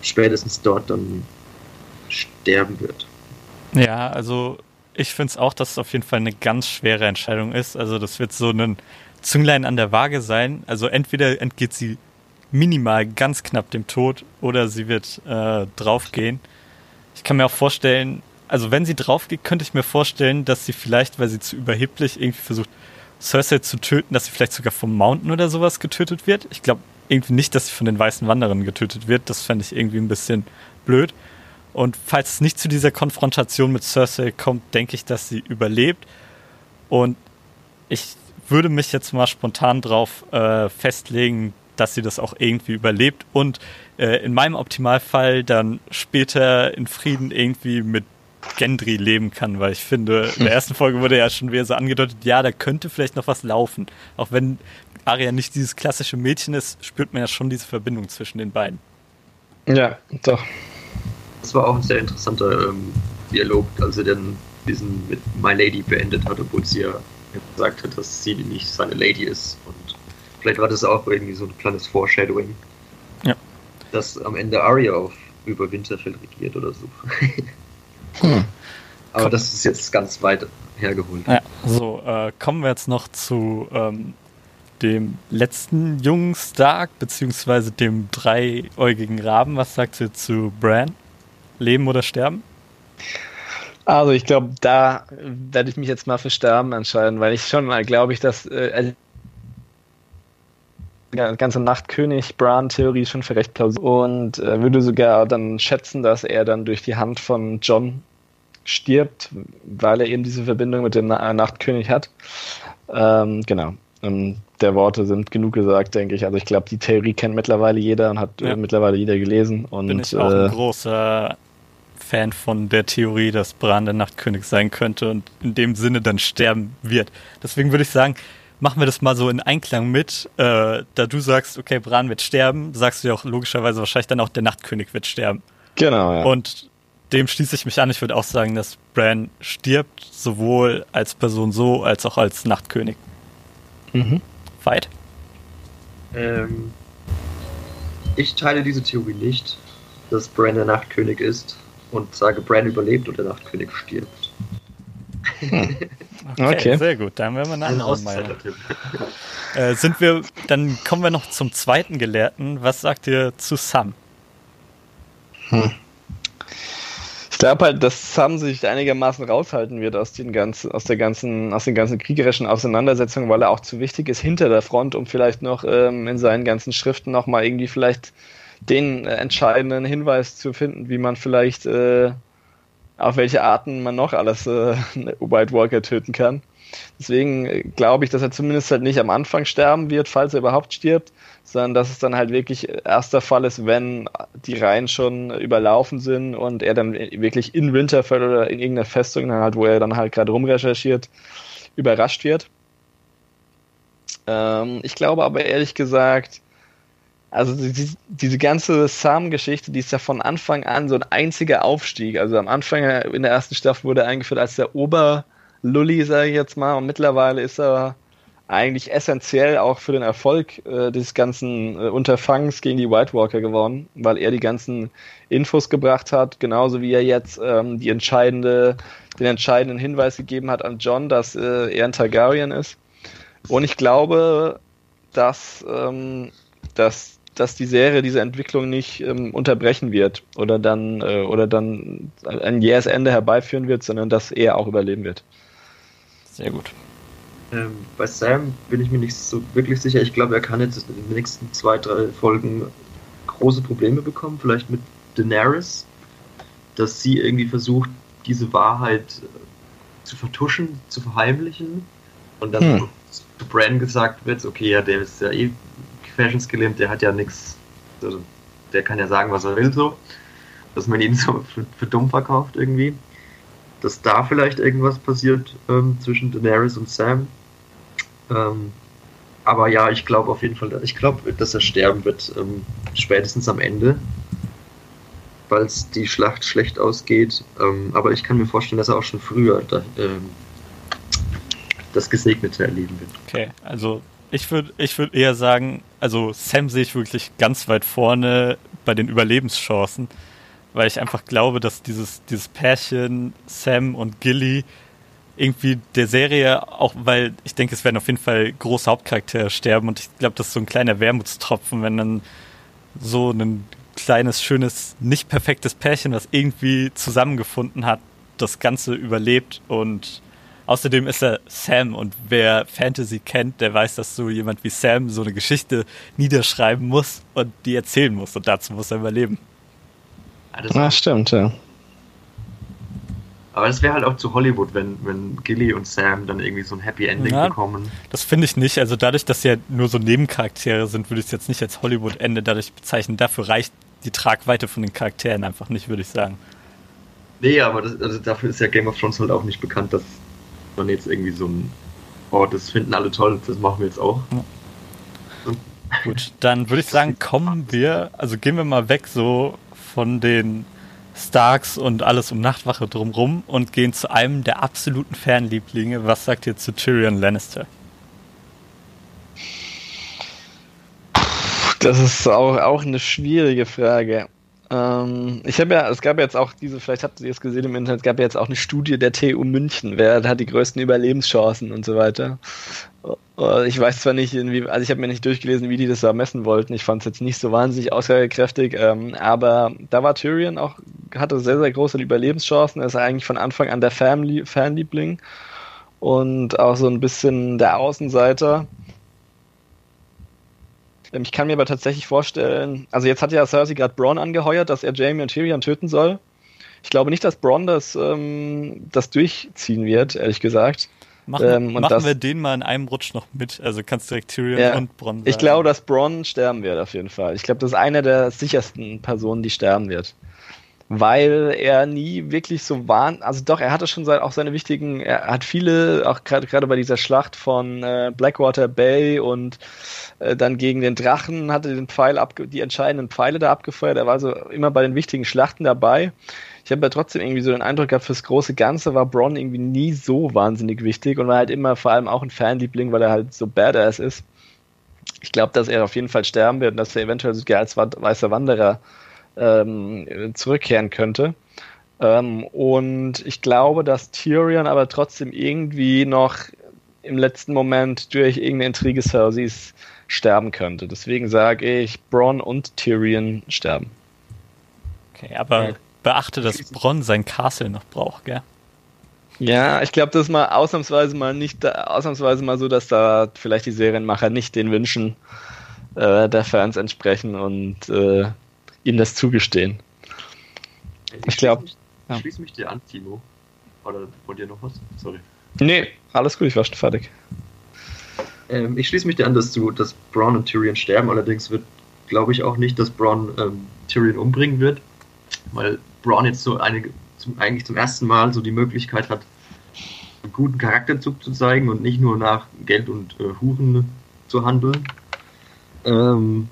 spätestens dort dann sterben wird. Ja, also ich finde es auch, dass es auf jeden Fall eine ganz schwere Entscheidung ist. Also das wird so ein Zünglein an der Waage sein. Also entweder entgeht sie minimal ganz knapp dem Tod oder sie wird äh, draufgehen. Ich kann mir auch vorstellen, also wenn sie draufgeht, könnte ich mir vorstellen, dass sie vielleicht, weil sie zu überheblich irgendwie versucht, Cersei zu töten, dass sie vielleicht sogar vom Mountain oder sowas getötet wird. Ich glaube irgendwie nicht, dass sie von den weißen Wanderern getötet wird. Das fände ich irgendwie ein bisschen blöd. Und falls es nicht zu dieser Konfrontation mit Cersei kommt, denke ich, dass sie überlebt. Und ich würde mich jetzt mal spontan drauf äh, festlegen, dass sie das auch irgendwie überlebt und äh, in meinem Optimalfall dann später in Frieden irgendwie mit Gendry leben kann, weil ich finde, in der *laughs* ersten Folge wurde ja schon wieder so angedeutet, ja, da könnte vielleicht noch was laufen. Auch wenn Arya nicht dieses klassische Mädchen ist, spürt man ja schon diese Verbindung zwischen den beiden. Ja, doch. Das war auch ein sehr interessanter ähm, Dialog, als er dann diesen mit My Lady beendet hat, obwohl sie ja gesagt hat, dass sie nicht seine Lady ist. Und vielleicht war das auch irgendwie so ein kleines Foreshadowing. Ja. Dass am Ende Arya auf über Winterfell regiert oder so. *laughs* hm. Aber Komm. das ist jetzt ganz weit hergeholt. Ja, so, äh, kommen wir jetzt noch zu ähm, dem letzten jungen Stark, beziehungsweise dem dreiäugigen Raben. Was sagt ihr zu Bran? Leben oder sterben? Also ich glaube, da werde ich mich jetzt mal für Sterben entscheiden, weil ich schon glaube ich, dass äh, die ganze Nachtkönig-Bran-Theorie schon für recht plausibel und äh, würde sogar dann schätzen, dass er dann durch die Hand von John stirbt, weil er eben diese Verbindung mit dem Na Nachtkönig hat. Ähm, genau. Und der Worte sind genug gesagt, denke ich. Also ich glaube, die Theorie kennt mittlerweile jeder und hat äh, ja. äh, mittlerweile jeder gelesen. Und, Bin ich auch äh, ein großer Fan von der Theorie, dass Bran der Nachtkönig sein könnte und in dem Sinne dann sterben wird. Deswegen würde ich sagen, machen wir das mal so in Einklang mit. Äh, da du sagst, okay, Bran wird sterben, sagst du ja auch logischerweise wahrscheinlich dann auch, der Nachtkönig wird sterben. Genau, ja. Und dem schließe ich mich an. Ich würde auch sagen, dass Bran stirbt, sowohl als Person so, als auch als Nachtkönig. Mhm. Fight? Ähm, ich teile diese Theorie nicht, dass Bran der Nachtkönig ist und sage, Bran überlebt und der Nachtkönig stirbt. Hm. *laughs* Okay, okay, sehr gut. Dann werden wir eine andere Meinung. äh, sind wir, dann kommen wir noch zum zweiten Gelehrten. Was sagt ihr zu Sam? Hm. Ich glaube halt, dass Sam sich einigermaßen raushalten wird aus den ganzen, aus der ganzen, aus den ganzen kriegerischen Auseinandersetzungen, weil er auch zu wichtig ist hinter der Front, um vielleicht noch ähm, in seinen ganzen Schriften nochmal irgendwie vielleicht den äh, entscheidenden Hinweis zu finden, wie man vielleicht äh, auf welche Arten man noch alles äh, White Walker töten kann. Deswegen äh, glaube ich, dass er zumindest halt nicht am Anfang sterben wird, falls er überhaupt stirbt, sondern dass es dann halt wirklich erster Fall ist, wenn die Reihen schon überlaufen sind und er dann wirklich in Winterfell oder in irgendeiner Festung, halt, wo er dann halt gerade rumrecherchiert, überrascht wird. Ähm, ich glaube aber ehrlich gesagt, also die, diese ganze Sam-Geschichte, die ist ja von Anfang an so ein einziger Aufstieg. Also am Anfang in der ersten Staffel wurde er eingeführt als der Oberlully, sage ich jetzt mal, und mittlerweile ist er eigentlich essentiell auch für den Erfolg äh, des ganzen äh, Unterfangs gegen die White Walker geworden, weil er die ganzen Infos gebracht hat, genauso wie er jetzt ähm, die entscheidende, den entscheidenden Hinweis gegeben hat an John, dass äh, er ein Targaryen ist. Und ich glaube, dass, ähm, dass, dass die Serie diese Entwicklung nicht ähm, unterbrechen wird oder dann, äh, oder dann ein jähes Ende herbeiführen wird, sondern dass er auch überleben wird. Sehr gut. Ähm, bei Sam bin ich mir nicht so wirklich sicher. Ich glaube, er kann jetzt in den nächsten zwei, drei Folgen große Probleme bekommen. Vielleicht mit Daenerys, dass sie irgendwie versucht, diese Wahrheit äh, zu vertuschen, zu verheimlichen. Und dann hm. zu Bran gesagt wird, okay, ja, der ist ja eh gefährschensgelähmt, der hat ja nichts, also der kann ja sagen, was er will, so. Dass man ihn *laughs* so für, für dumm verkauft irgendwie dass da vielleicht irgendwas passiert ähm, zwischen Daenerys und Sam. Ähm, aber ja, ich glaube auf jeden Fall, ich glaube, dass er sterben wird, ähm, spätestens am Ende, weil die Schlacht schlecht ausgeht. Ähm, aber ich kann mir vorstellen, dass er auch schon früher da, ähm, das Gesegnete erleben wird. Okay, also ich würde ich würd eher sagen, also Sam sehe ich wirklich ganz weit vorne bei den Überlebenschancen weil ich einfach glaube, dass dieses, dieses Pärchen Sam und Gilly irgendwie der Serie, auch weil ich denke, es werden auf jeden Fall große Hauptcharaktere sterben und ich glaube, das ist so ein kleiner Wermutstropfen, wenn dann so ein kleines, schönes, nicht perfektes Pärchen, was irgendwie zusammengefunden hat, das Ganze überlebt und außerdem ist er Sam und wer Fantasy kennt, der weiß, dass so jemand wie Sam so eine Geschichte niederschreiben muss und die erzählen muss und dazu muss er überleben. Ja, das stimmt, ja. Aber das wäre halt auch zu Hollywood, wenn, wenn Gilly und Sam dann irgendwie so ein Happy Ending ja, bekommen. Das finde ich nicht. Also dadurch, dass sie ja nur so Nebencharaktere sind, würde ich es jetzt nicht als Hollywood-Ende dadurch bezeichnen. Dafür reicht die Tragweite von den Charakteren einfach nicht, würde ich sagen. Nee, aber das, also dafür ist ja Game of Thrones halt auch nicht bekannt, dass man jetzt irgendwie so ein, oh, das finden alle toll, das machen wir jetzt auch. Ja. *laughs* Gut, dann würde ich sagen, kommen wir, also gehen wir mal weg so von den Starks und alles um Nachtwache drumrum und gehen zu einem der absoluten Fernlieblinge. Was sagt ihr zu Tyrion Lannister? Das ist auch, auch eine schwierige Frage. Ähm, ich habe ja, es gab jetzt auch diese, vielleicht habt ihr es gesehen im Internet, es gab ja jetzt auch eine Studie der TU München, wer hat die größten Überlebenschancen und so weiter. Äh, ich weiß zwar nicht, also ich habe mir nicht durchgelesen, wie die das da messen wollten. Ich fand es jetzt nicht so wahnsinnig aussagekräftig, ähm, aber da war Tyrion auch, hatte sehr, sehr große Überlebenschancen. Er ist eigentlich von Anfang an der Family, Fanliebling und auch so ein bisschen der Außenseiter. Ähm, ich kann mir aber tatsächlich vorstellen, also jetzt hat ja Cersei gerade Braun angeheuert, dass er Jamie und Tyrion töten soll. Ich glaube nicht, dass Braun das, ähm, das durchziehen wird, ehrlich gesagt. Machen, ähm, machen das, wir den mal in einem Rutsch noch mit. Also kannst du direkt Tyrion ja, und Bronn sagen. Ich glaube, dass Bronn sterben wird auf jeden Fall. Ich glaube, das ist eine der sichersten Personen, die sterben wird weil er nie wirklich so war. Also doch, er hatte schon sein, auch seine wichtigen, er hat viele, auch gerade gerade bei dieser Schlacht von äh, Blackwater Bay und äh, dann gegen den Drachen hatte den Pfeil abge die entscheidenden Pfeile da abgefeuert. Er war so immer bei den wichtigen Schlachten dabei. Ich habe ja trotzdem irgendwie so den Eindruck gehabt, fürs große Ganze war Bronn irgendwie nie so wahnsinnig wichtig und war halt immer vor allem auch ein Fanliebling, weil er halt so badass ist. Ich glaube, dass er auf jeden Fall sterben wird und dass er eventuell sogar als weißer Wanderer ähm, zurückkehren könnte. Ähm, und ich glaube, dass Tyrion aber trotzdem irgendwie noch im letzten Moment durch irgendeine Intrige Cerseis sterben könnte. Deswegen sage ich, Bronn und Tyrion sterben. Okay, aber ja. beachte, dass Bronn sein Castle noch braucht, gell? Ja, ich glaube, das ist mal ausnahmsweise mal nicht, ausnahmsweise mal so, dass da vielleicht die Serienmacher nicht den Wünschen äh, der Fans entsprechen und äh, ihnen das zugestehen. Ich, ich glaube. Ich schließe mich dir an, Timo. Oder wollt ihr noch was? Sorry. Nee, alles gut, ich war schon fertig. Ähm, ich schließe mich dir an, dass du, dass Braun und Tyrion sterben. Allerdings wird, glaube ich, auch nicht, dass Braun ähm, Tyrion umbringen wird, weil Braun jetzt so einige, zum, eigentlich zum ersten Mal so die Möglichkeit hat, einen guten Charakterzug zu zeigen und nicht nur nach Geld und äh, Huren zu handeln. Ähm,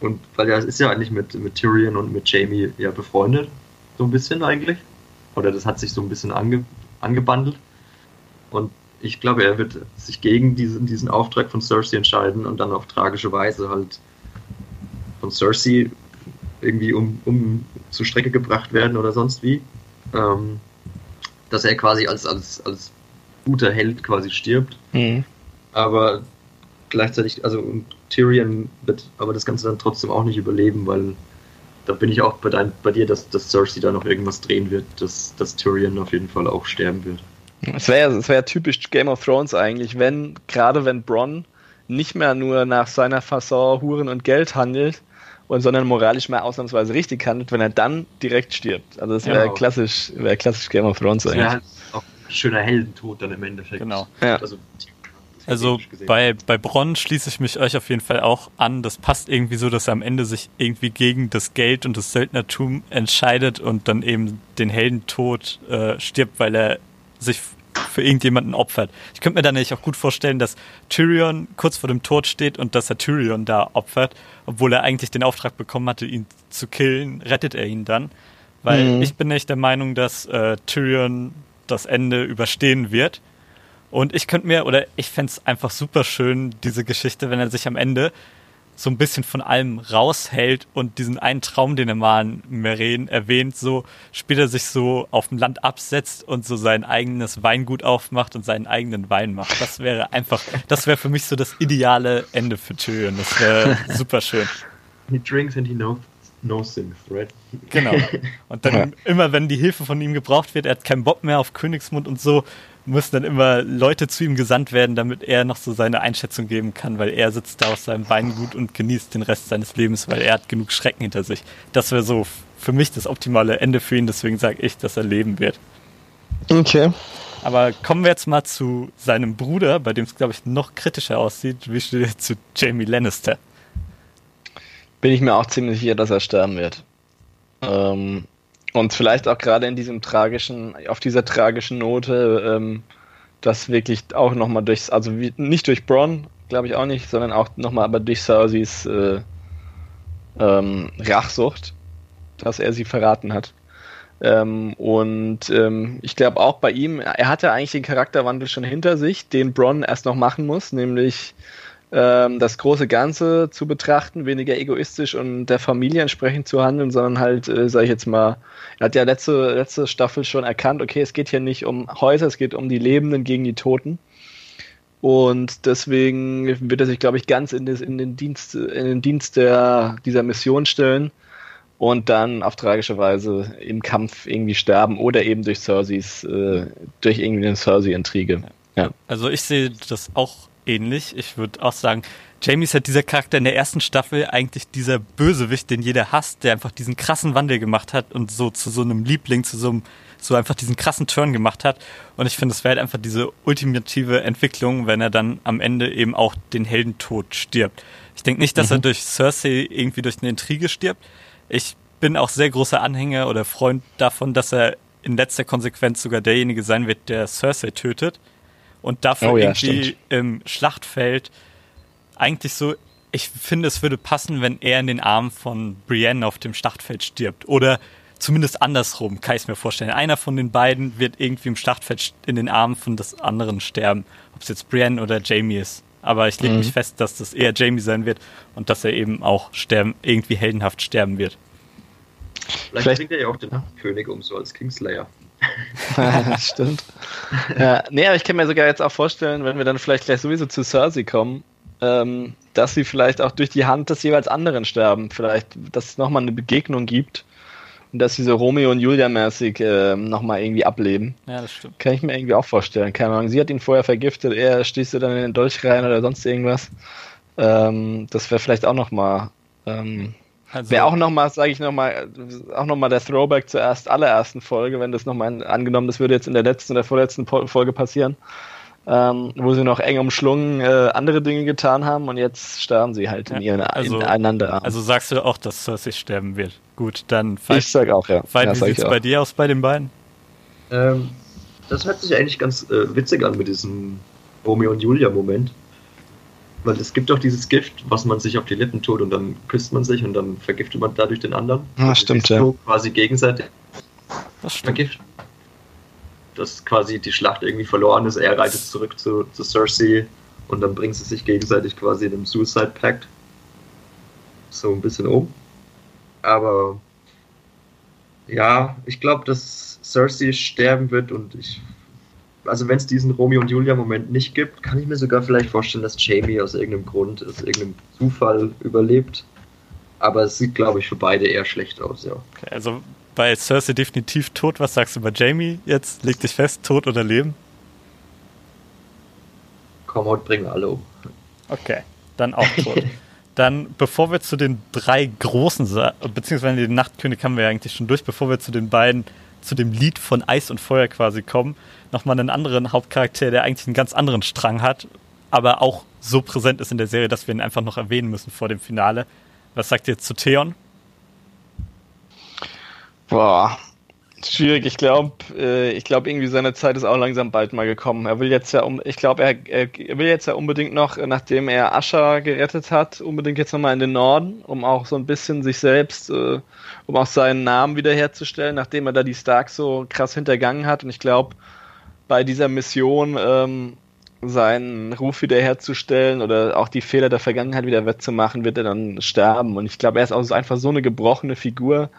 und weil er ist ja eigentlich mit, mit Tyrion und mit Jamie ja befreundet, so ein bisschen eigentlich. Oder das hat sich so ein bisschen ange, angebandelt. Und ich glaube, er wird sich gegen diesen, diesen Auftrag von Cersei entscheiden und dann auf tragische Weise halt von Cersei irgendwie um, um zur Strecke gebracht werden oder sonst wie. Ähm, dass er quasi als, als, als guter Held quasi stirbt. Mhm. Aber gleichzeitig, also Tyrion wird aber das Ganze dann trotzdem auch nicht überleben, weil da bin ich auch bei, dein, bei dir, dass, dass Cersei da noch irgendwas drehen wird, dass, dass Tyrion auf jeden Fall auch sterben wird. Es wäre es wär typisch Game of Thrones eigentlich, wenn, gerade wenn Bronn nicht mehr nur nach seiner Fasson Huren und Geld handelt, und sondern moralisch mal ausnahmsweise richtig handelt, wenn er dann direkt stirbt. Also das wäre genau. klassisch, wäre klassisch Game of Thrones eigentlich. Ja, halt auch ein schöner Heldentod dann im Endeffekt. Genau. Ja. Also also bei, bei Bronn schließe ich mich euch auf jeden Fall auch an. Das passt irgendwie so, dass er am Ende sich irgendwie gegen das Geld und das Söldnertum entscheidet und dann eben den Heldentod äh, stirbt, weil er sich für irgendjemanden opfert. Ich könnte mir dann nämlich auch gut vorstellen, dass Tyrion kurz vor dem Tod steht und dass er Tyrion da opfert, obwohl er eigentlich den Auftrag bekommen hatte, ihn zu killen, rettet er ihn dann. Weil mhm. ich bin nicht der Meinung, dass äh, Tyrion das Ende überstehen wird und ich könnte mir, oder ich fände es einfach super schön, diese Geschichte, wenn er sich am Ende so ein bisschen von allem raushält und diesen einen Traum, den er mal in Meren erwähnt, so später sich so auf dem Land absetzt und so sein eigenes Weingut aufmacht und seinen eigenen Wein macht. Das wäre einfach, das wäre für mich so das ideale Ende für Tyrion. Das wäre *laughs* super schön. He drinks and he knows No Sins, right? Genau. *laughs* Und dann ja. immer, wenn die Hilfe von ihm gebraucht wird, er hat keinen Bock mehr auf Königsmund und so, müssen dann immer Leute zu ihm gesandt werden, damit er noch so seine Einschätzung geben kann, weil er sitzt da aus seinem Weingut und genießt den Rest seines Lebens, weil er hat genug Schrecken hinter sich. Das wäre so für mich das optimale Ende für ihn, deswegen sage ich, dass er leben wird. Okay. Aber kommen wir jetzt mal zu seinem Bruder, bei dem es, glaube ich, noch kritischer aussieht. Wie steht er zu Jamie Lannister? Bin ich mir auch ziemlich sicher, dass er sterben wird. Ähm, und vielleicht auch gerade in diesem tragischen, auf dieser tragischen Note, ähm, das wirklich auch nochmal durchs, also wie, nicht durch Bronn, glaube ich auch nicht, sondern auch nochmal aber durch Cerseis äh, ähm, Rachsucht, dass er sie verraten hat. Ähm, und ähm, ich glaube auch bei ihm, er hatte eigentlich den Charakterwandel schon hinter sich, den Bronn erst noch machen muss, nämlich ähm, das große Ganze zu betrachten, weniger egoistisch und der Familie entsprechend zu handeln, sondern halt, äh, sage ich jetzt mal, er hat ja letzte, letzte Staffel schon erkannt, okay, es geht hier nicht um Häuser, es geht um die Lebenden gegen die Toten. Und deswegen wird er sich, glaube ich, ganz in, des, in, den Dienst, in den Dienst der, dieser Mission stellen und dann auf tragische Weise im Kampf irgendwie sterben oder eben durch Cerseys, äh, durch irgendwie eine Cersei-Intrige. Ja. Also ich sehe das auch ähnlich. Ich würde auch sagen, Jamie ist halt dieser Charakter in der ersten Staffel eigentlich dieser Bösewicht, den jeder hasst, der einfach diesen krassen Wandel gemacht hat und so zu so einem Liebling, zu so einem, so einfach diesen krassen Turn gemacht hat. Und ich finde, es wäre halt einfach diese ultimative Entwicklung, wenn er dann am Ende eben auch den Heldentod stirbt. Ich denke nicht, dass mhm. er durch Cersei irgendwie durch eine Intrige stirbt. Ich bin auch sehr großer Anhänger oder Freund davon, dass er in letzter Konsequenz sogar derjenige sein wird, der Cersei tötet und dafür oh ja, irgendwie stimmt. im Schlachtfeld eigentlich so, ich finde, es würde passen, wenn er in den Armen von Brienne auf dem Schlachtfeld stirbt. Oder zumindest andersrum, kann ich es mir vorstellen. Einer von den beiden wird irgendwie im Schlachtfeld in den Armen von des anderen sterben. Ob es jetzt Brienne oder Jamie ist. Aber ich lege mhm. mich fest, dass das eher Jamie sein wird und dass er eben auch sterben, irgendwie heldenhaft sterben wird. Vielleicht, Vielleicht bringt er ja auch den König um, so als Kingslayer. *laughs* Stimmt. Ja, nee, aber ich kann mir sogar jetzt auch vorstellen, wenn wir dann vielleicht gleich sowieso zu Cersei kommen, ähm, dass sie vielleicht auch durch die Hand des jeweils anderen sterben. Vielleicht, dass es nochmal eine Begegnung gibt und dass sie so Romeo und Julia mäßig äh, nochmal irgendwie ableben. Ja, das stimmt. Kann ich mir irgendwie auch vorstellen. Keine Ahnung, sie hat ihn vorher vergiftet, er stieß dann in den Dolch rein oder sonst irgendwas. Ähm, das wäre vielleicht auch nochmal ähm, also, Wäre auch nochmal, sage ich nochmal, auch nochmal der Throwback zur erst allerersten Folge, wenn das nochmal angenommen, das würde jetzt in der letzten oder vorletzten Folge passieren, ähm, wo sie noch eng umschlungen äh, andere Dinge getan haben und jetzt sterben sie halt in ja, ihren also, ineinander. Also sagst du auch, dass Cersei sterben wird? Gut, dann Fight, Ich sag auch, ja. Fight, ja, wie sieht's bei dir aus bei den beiden? Ähm, das hört sich eigentlich ganz äh, witzig an mit diesem Romeo und Julia Moment. Weil es gibt doch dieses Gift, was man sich auf die Lippen tut und dann küsst man sich und dann vergiftet man dadurch den anderen. Ah, also stimmt, ja. Quasi gegenseitig das vergiftet. Dass quasi die Schlacht irgendwie verloren ist. Er reitet zurück zu, zu Cersei und dann bringen sie sich gegenseitig quasi in einem Suicide Pact so ein bisschen um. Aber ja, ich glaube, dass Cersei sterben wird und ich also wenn es diesen Romeo und Julia-Moment nicht gibt, kann ich mir sogar vielleicht vorstellen, dass Jamie aus irgendeinem Grund, aus irgendeinem Zufall überlebt. Aber es sieht, glaube ich, für beide eher schlecht aus, ja. Okay, also bei Cersei definitiv tot. Was sagst du bei Jamie jetzt? Leg dich fest, tot oder leben? Komm, heute bringen wir alle um. Okay, dann auch tot. *laughs* dann, bevor wir zu den drei großen, beziehungsweise den Nachtkönig haben wir ja eigentlich schon durch, bevor wir zu den beiden, zu dem Lied von Eis und Feuer quasi kommen, nochmal einen anderen Hauptcharakter, der eigentlich einen ganz anderen Strang hat, aber auch so präsent ist in der Serie, dass wir ihn einfach noch erwähnen müssen vor dem Finale. Was sagt ihr zu Theon? Boah, schwierig. Ich glaube, äh, ich glaube irgendwie seine Zeit ist auch langsam bald mal gekommen. Er will jetzt ja um, ich glaube, er, er, will jetzt ja unbedingt noch, nachdem er Ascha gerettet hat, unbedingt jetzt nochmal in den Norden, um auch so ein bisschen sich selbst, äh, um auch seinen Namen wiederherzustellen, nachdem er da die Starks so krass hintergangen hat. Und ich glaube, bei dieser Mission ähm, seinen Ruf wiederherzustellen oder auch die Fehler der Vergangenheit wieder wettzumachen, wird er dann sterben. Und ich glaube, er ist auch einfach so eine gebrochene Figur.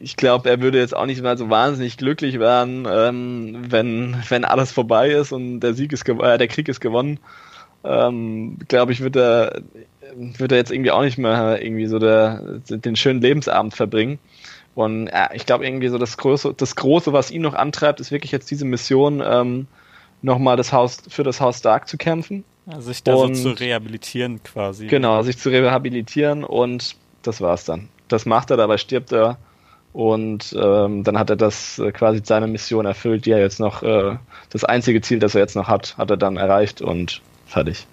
Ich glaube, er würde jetzt auch nicht mal so wahnsinnig glücklich werden, ähm, wenn, wenn alles vorbei ist und der Sieg ist äh, der Krieg ist gewonnen. Ähm, glaube ich, wird er, wird er jetzt irgendwie auch nicht mehr irgendwie so der, den schönen Lebensabend verbringen. Und ja, ich glaube irgendwie so das Große, das Große, was ihn noch antreibt, ist wirklich jetzt diese Mission, ähm, nochmal das Haus, für das Haus Stark zu kämpfen. Also sich da und, so zu rehabilitieren quasi. Genau, sich zu rehabilitieren und das war's dann. Das macht er, dabei stirbt er und ähm, dann hat er das äh, quasi seine Mission erfüllt, die er jetzt noch, äh, das einzige Ziel, das er jetzt noch hat, hat er dann erreicht und fertig.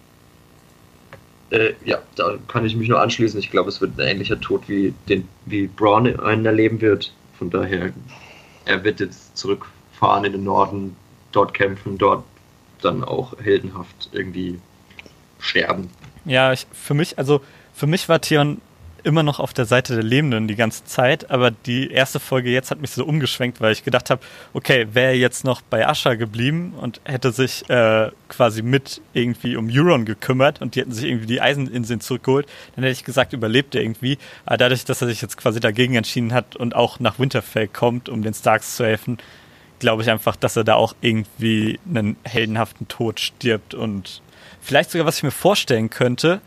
Äh, ja, da kann ich mich nur anschließen. Ich glaube, es wird ein ähnlicher Tod wie den wie Braun einen erleben wird. Von daher, er wird jetzt zurückfahren in den Norden, dort kämpfen, dort dann auch heldenhaft irgendwie sterben. Ja, ich, für mich, also für mich war Theon immer noch auf der Seite der Lebenden die ganze Zeit, aber die erste Folge jetzt hat mich so umgeschwenkt, weil ich gedacht habe, okay, wäre jetzt noch bei Asha geblieben und hätte sich äh, quasi mit irgendwie um Euron gekümmert und die hätten sich irgendwie die Eiseninseln zurückgeholt, dann hätte ich gesagt, überlebt er irgendwie. Aber dadurch, dass er sich jetzt quasi dagegen entschieden hat und auch nach Winterfell kommt, um den Starks zu helfen, glaube ich einfach, dass er da auch irgendwie einen heldenhaften Tod stirbt und vielleicht sogar, was ich mir vorstellen könnte,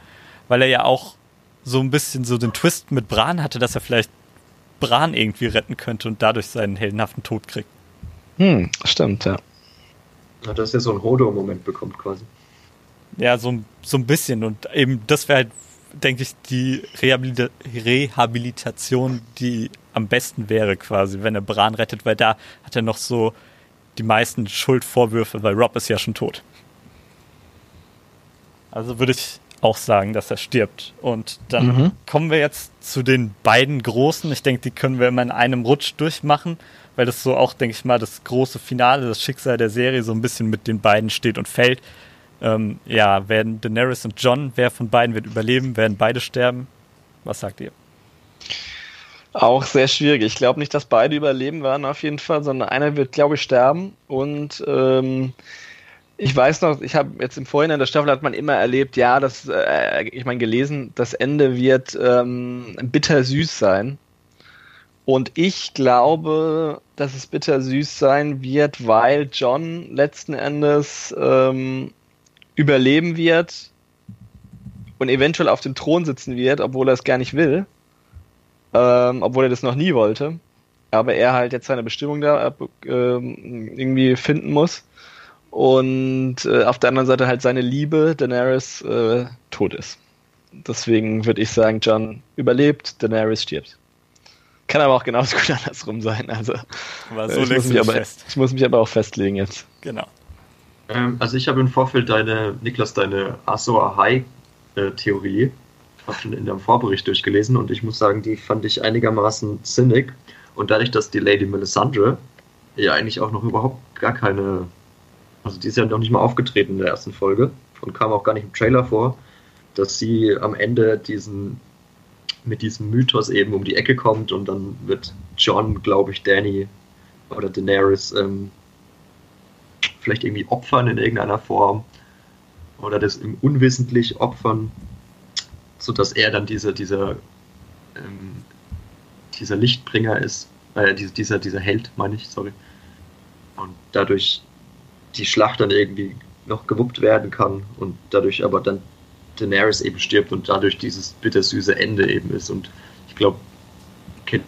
weil er ja auch so ein bisschen so den Twist mit Bran hatte, dass er vielleicht Bran irgendwie retten könnte und dadurch seinen heldenhaften Tod kriegt. Hm, stimmt, ja. ja dass er so einen Hodo-Moment bekommt quasi. Ja, so, so ein bisschen. Und eben, das wäre halt, denke ich, die Rehabilita Rehabilitation, die am besten wäre quasi, wenn er Bran rettet, weil da hat er noch so die meisten Schuldvorwürfe, weil Rob ist ja schon tot. Also würde ich auch sagen, dass er stirbt. Und dann mhm. kommen wir jetzt zu den beiden Großen. Ich denke, die können wir immer in einem Rutsch durchmachen, weil das so auch, denke ich mal, das große Finale, das Schicksal der Serie so ein bisschen mit den beiden steht und fällt. Ähm, ja, werden Daenerys und John, wer von beiden wird überleben? Werden beide sterben? Was sagt ihr? Auch sehr schwierig. Ich glaube nicht, dass beide überleben werden auf jeden Fall, sondern einer wird, glaube ich, sterben. Und ähm, ich weiß noch, ich habe jetzt im Vorhinein der Staffel hat man immer erlebt, ja, das, äh, ich meine gelesen, das Ende wird ähm, bittersüß sein. Und ich glaube, dass es bittersüß sein wird, weil John letzten Endes ähm, überleben wird und eventuell auf dem Thron sitzen wird, obwohl er es gar nicht will, ähm, obwohl er das noch nie wollte, aber er halt jetzt seine Bestimmung da äh, irgendwie finden muss und äh, auf der anderen Seite halt seine Liebe, Daenerys, äh, tot ist. Deswegen würde ich sagen, John überlebt, Daenerys stirbt. Kann aber auch genauso *laughs* gut andersrum sein. Also, aber so äh, ich, muss mich aber, fest. ich muss mich aber auch festlegen jetzt. Genau. Ähm, also ich habe im Vorfeld deine, Niklas, deine Azor High-Theorie habe schon in deinem Vorbericht durchgelesen und ich muss sagen, die fand ich einigermaßen sinnig. Und dadurch, dass die Lady Melisandre ja eigentlich auch noch überhaupt gar keine also die ist ja noch nicht mal aufgetreten in der ersten Folge und kam auch gar nicht im Trailer vor, dass sie am Ende diesen mit diesem Mythos eben um die Ecke kommt und dann wird John, glaube ich, Danny oder Daenerys ähm, vielleicht irgendwie opfern in irgendeiner Form oder das im unwissentlich opfern, sodass er dann diese, dieser, ähm, dieser Lichtbringer ist, äh, dieser, dieser Held, meine ich, sorry. Und dadurch die Schlacht dann irgendwie noch gewuppt werden kann und dadurch aber dann Daenerys eben stirbt und dadurch dieses bittersüße Ende eben ist. Und ich glaube, Kit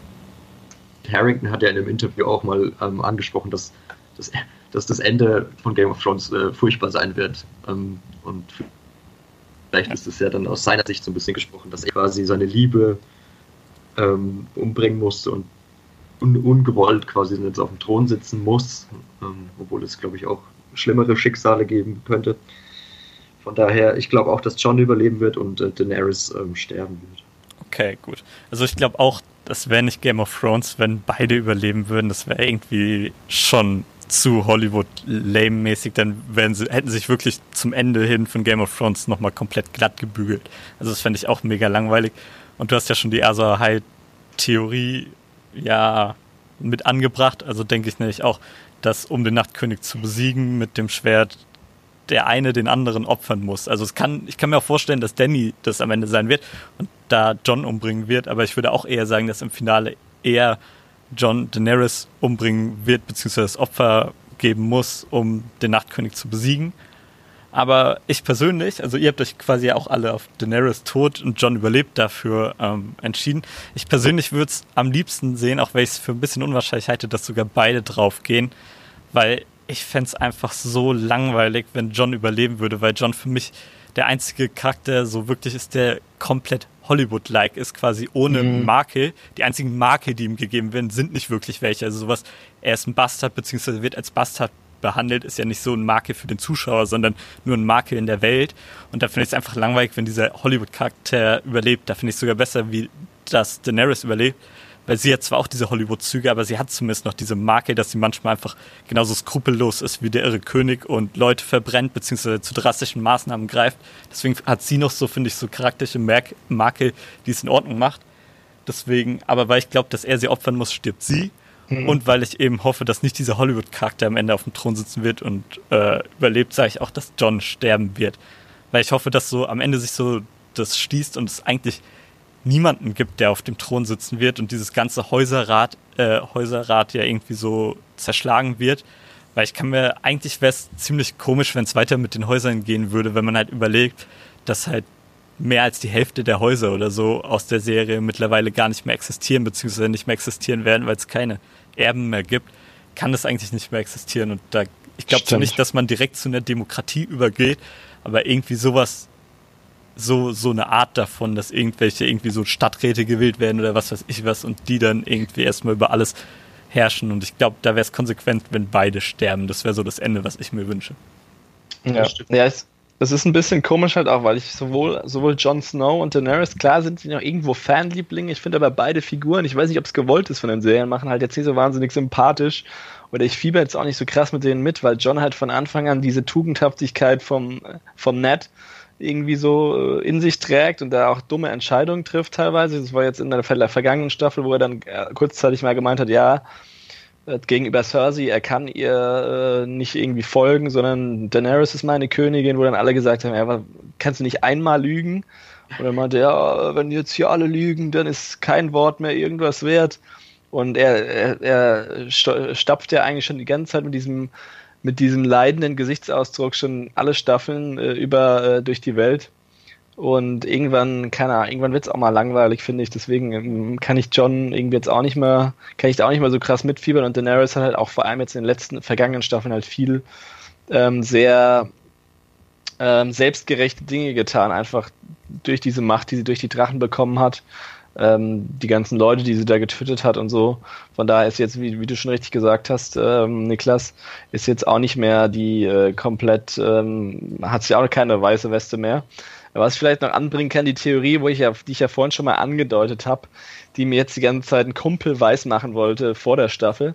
Harrington hat ja in einem Interview auch mal ähm, angesprochen, dass, dass, dass, das Ende von Game of Thrones äh, furchtbar sein wird. Ähm, und vielleicht ist es ja dann aus seiner Sicht so ein bisschen gesprochen, dass er quasi seine Liebe ähm, umbringen musste und un ungewollt quasi jetzt auf dem Thron sitzen muss, ähm, obwohl es, glaube ich, auch schlimmere Schicksale geben könnte. Von daher, ich glaube auch, dass John überleben wird und äh, Daenerys ähm, sterben wird. Okay, gut. Also ich glaube auch, das wäre nicht Game of Thrones, wenn beide überleben würden. Das wäre irgendwie schon zu Hollywood lame-mäßig, dann sie, hätten sich wirklich zum Ende hin von Game of Thrones nochmal komplett glatt gebügelt. Also das fände ich auch mega langweilig. Und du hast ja schon die Azor High Theorie ja mit angebracht. Also denke ich nämlich auch, dass um den Nachtkönig zu besiegen mit dem Schwert der eine den anderen opfern muss. Also es kann, ich kann mir auch vorstellen, dass Danny das am Ende sein wird und da John umbringen wird, aber ich würde auch eher sagen, dass im Finale eher John Daenerys umbringen wird, beziehungsweise das Opfer geben muss, um den Nachtkönig zu besiegen. Aber ich persönlich, also ihr habt euch quasi auch alle auf Daenerys Tod und John überlebt dafür ähm, entschieden. Ich persönlich würde es am liebsten sehen, auch wenn ich es für ein bisschen unwahrscheinlich halte, dass sogar beide draufgehen weil ich fände es einfach so langweilig, wenn John überleben würde, weil John für mich der einzige Charakter so wirklich ist, der komplett Hollywood-like ist, quasi ohne mhm. Makel. Die einzigen Makel, die ihm gegeben werden, sind nicht wirklich welche. Also sowas, er ist ein Bastard, beziehungsweise wird als Bastard behandelt, ist ja nicht so ein Makel für den Zuschauer, sondern nur ein Makel in der Welt. Und da finde ich es einfach langweilig, wenn dieser Hollywood-Charakter überlebt. Da finde ich es sogar besser, wie das Daenerys überlebt, weil sie hat zwar auch diese Hollywood-Züge, aber sie hat zumindest noch diese Marke, dass sie manchmal einfach genauso skrupellos ist wie der irre König und Leute verbrennt, beziehungsweise zu drastischen Maßnahmen greift. Deswegen hat sie noch so, finde ich, so charakterische Marke, die es in Ordnung macht. Deswegen, aber weil ich glaube, dass er sie opfern muss, stirbt sie. Mhm. Und weil ich eben hoffe, dass nicht dieser Hollywood-Charakter am Ende auf dem Thron sitzen wird und äh, überlebt, sage ich auch, dass John sterben wird. Weil ich hoffe, dass so am Ende sich so das schließt und es eigentlich niemanden gibt, der auf dem Thron sitzen wird und dieses ganze Häuserrat, äh, Häuserrat ja irgendwie so zerschlagen wird. Weil ich kann mir, eigentlich wäre es ziemlich komisch, wenn es weiter mit den Häusern gehen würde, wenn man halt überlegt, dass halt mehr als die Hälfte der Häuser oder so aus der Serie mittlerweile gar nicht mehr existieren, beziehungsweise nicht mehr existieren werden, weil es keine Erben mehr gibt, kann das eigentlich nicht mehr existieren. Und da, ich glaube nicht, dass man direkt zu einer Demokratie übergeht, aber irgendwie sowas so, so eine Art davon, dass irgendwelche irgendwie so Stadträte gewählt werden oder was weiß ich was und die dann irgendwie erstmal über alles herrschen. Und ich glaube, da wäre es konsequent, wenn beide sterben. Das wäre so das Ende, was ich mir wünsche. Ja, ja es, es ist ein bisschen komisch halt auch, weil ich sowohl, sowohl Jon Snow und Daenerys, klar sind sie noch irgendwo Fanlieblinge. Ich finde aber beide Figuren, ich weiß nicht, ob es gewollt ist von den Serien, machen halt jetzt nicht so wahnsinnig sympathisch. Oder ich fieber jetzt auch nicht so krass mit denen mit, weil John halt von Anfang an diese Tugendhaftigkeit vom, vom Ned irgendwie so äh, in sich trägt und da auch dumme Entscheidungen trifft teilweise. Das war jetzt in der, vergangenen Staffel, wo er dann äh, kurzzeitig mal gemeint hat, ja, äh, gegenüber Cersei, er kann ihr nicht irgendwie folgen, sondern Daenerys ist meine Königin, wo dann alle gesagt haben, ja, kannst du nicht einmal lügen? Und er meinte, ja, wenn jetzt hier alle lügen, dann ist kein Wort mehr irgendwas wert. Und er, er, er stapft ja eigentlich schon die ganze Zeit mit diesem mit diesem leidenden Gesichtsausdruck schon alle Staffeln äh, über äh, durch die Welt. Und irgendwann, keine Ahnung, irgendwann wird es auch mal langweilig, finde ich. Deswegen ähm, kann ich John irgendwie jetzt auch nicht mehr, kann ich da auch nicht mehr so krass mitfiebern. Und Daenerys hat halt auch vor allem jetzt in den letzten, vergangenen Staffeln halt viel ähm, sehr ähm, selbstgerechte Dinge getan, einfach durch diese Macht, die sie durch die Drachen bekommen hat ähm, die ganzen Leute, die sie da getötet hat und so. Von daher ist jetzt, wie, wie du schon richtig gesagt hast, ähm, Niklas, ist jetzt auch nicht mehr die äh, komplett, ähm, hat sie auch keine weiße Weste mehr. Was ich vielleicht noch anbringen kann, die Theorie, wo ich ja, die ich ja vorhin schon mal angedeutet habe, die mir jetzt die ganze Zeit einen Kumpel weiß machen wollte vor der Staffel,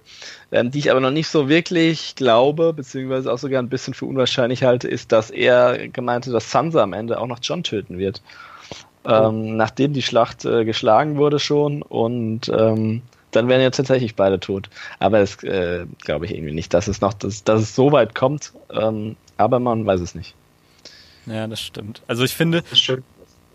ähm, die ich aber noch nicht so wirklich glaube, beziehungsweise auch sogar ein bisschen für unwahrscheinlich halte, ist, dass er gemeinte, dass Sansa am Ende auch noch John töten wird ähm, nachdem die Schlacht äh, geschlagen wurde schon und ähm, dann wären jetzt tatsächlich beide tot. Aber das äh, glaube ich irgendwie nicht, dass es noch, dass, dass es so weit kommt, ähm, aber man weiß es nicht. Ja, das stimmt. Also ich finde, das schön,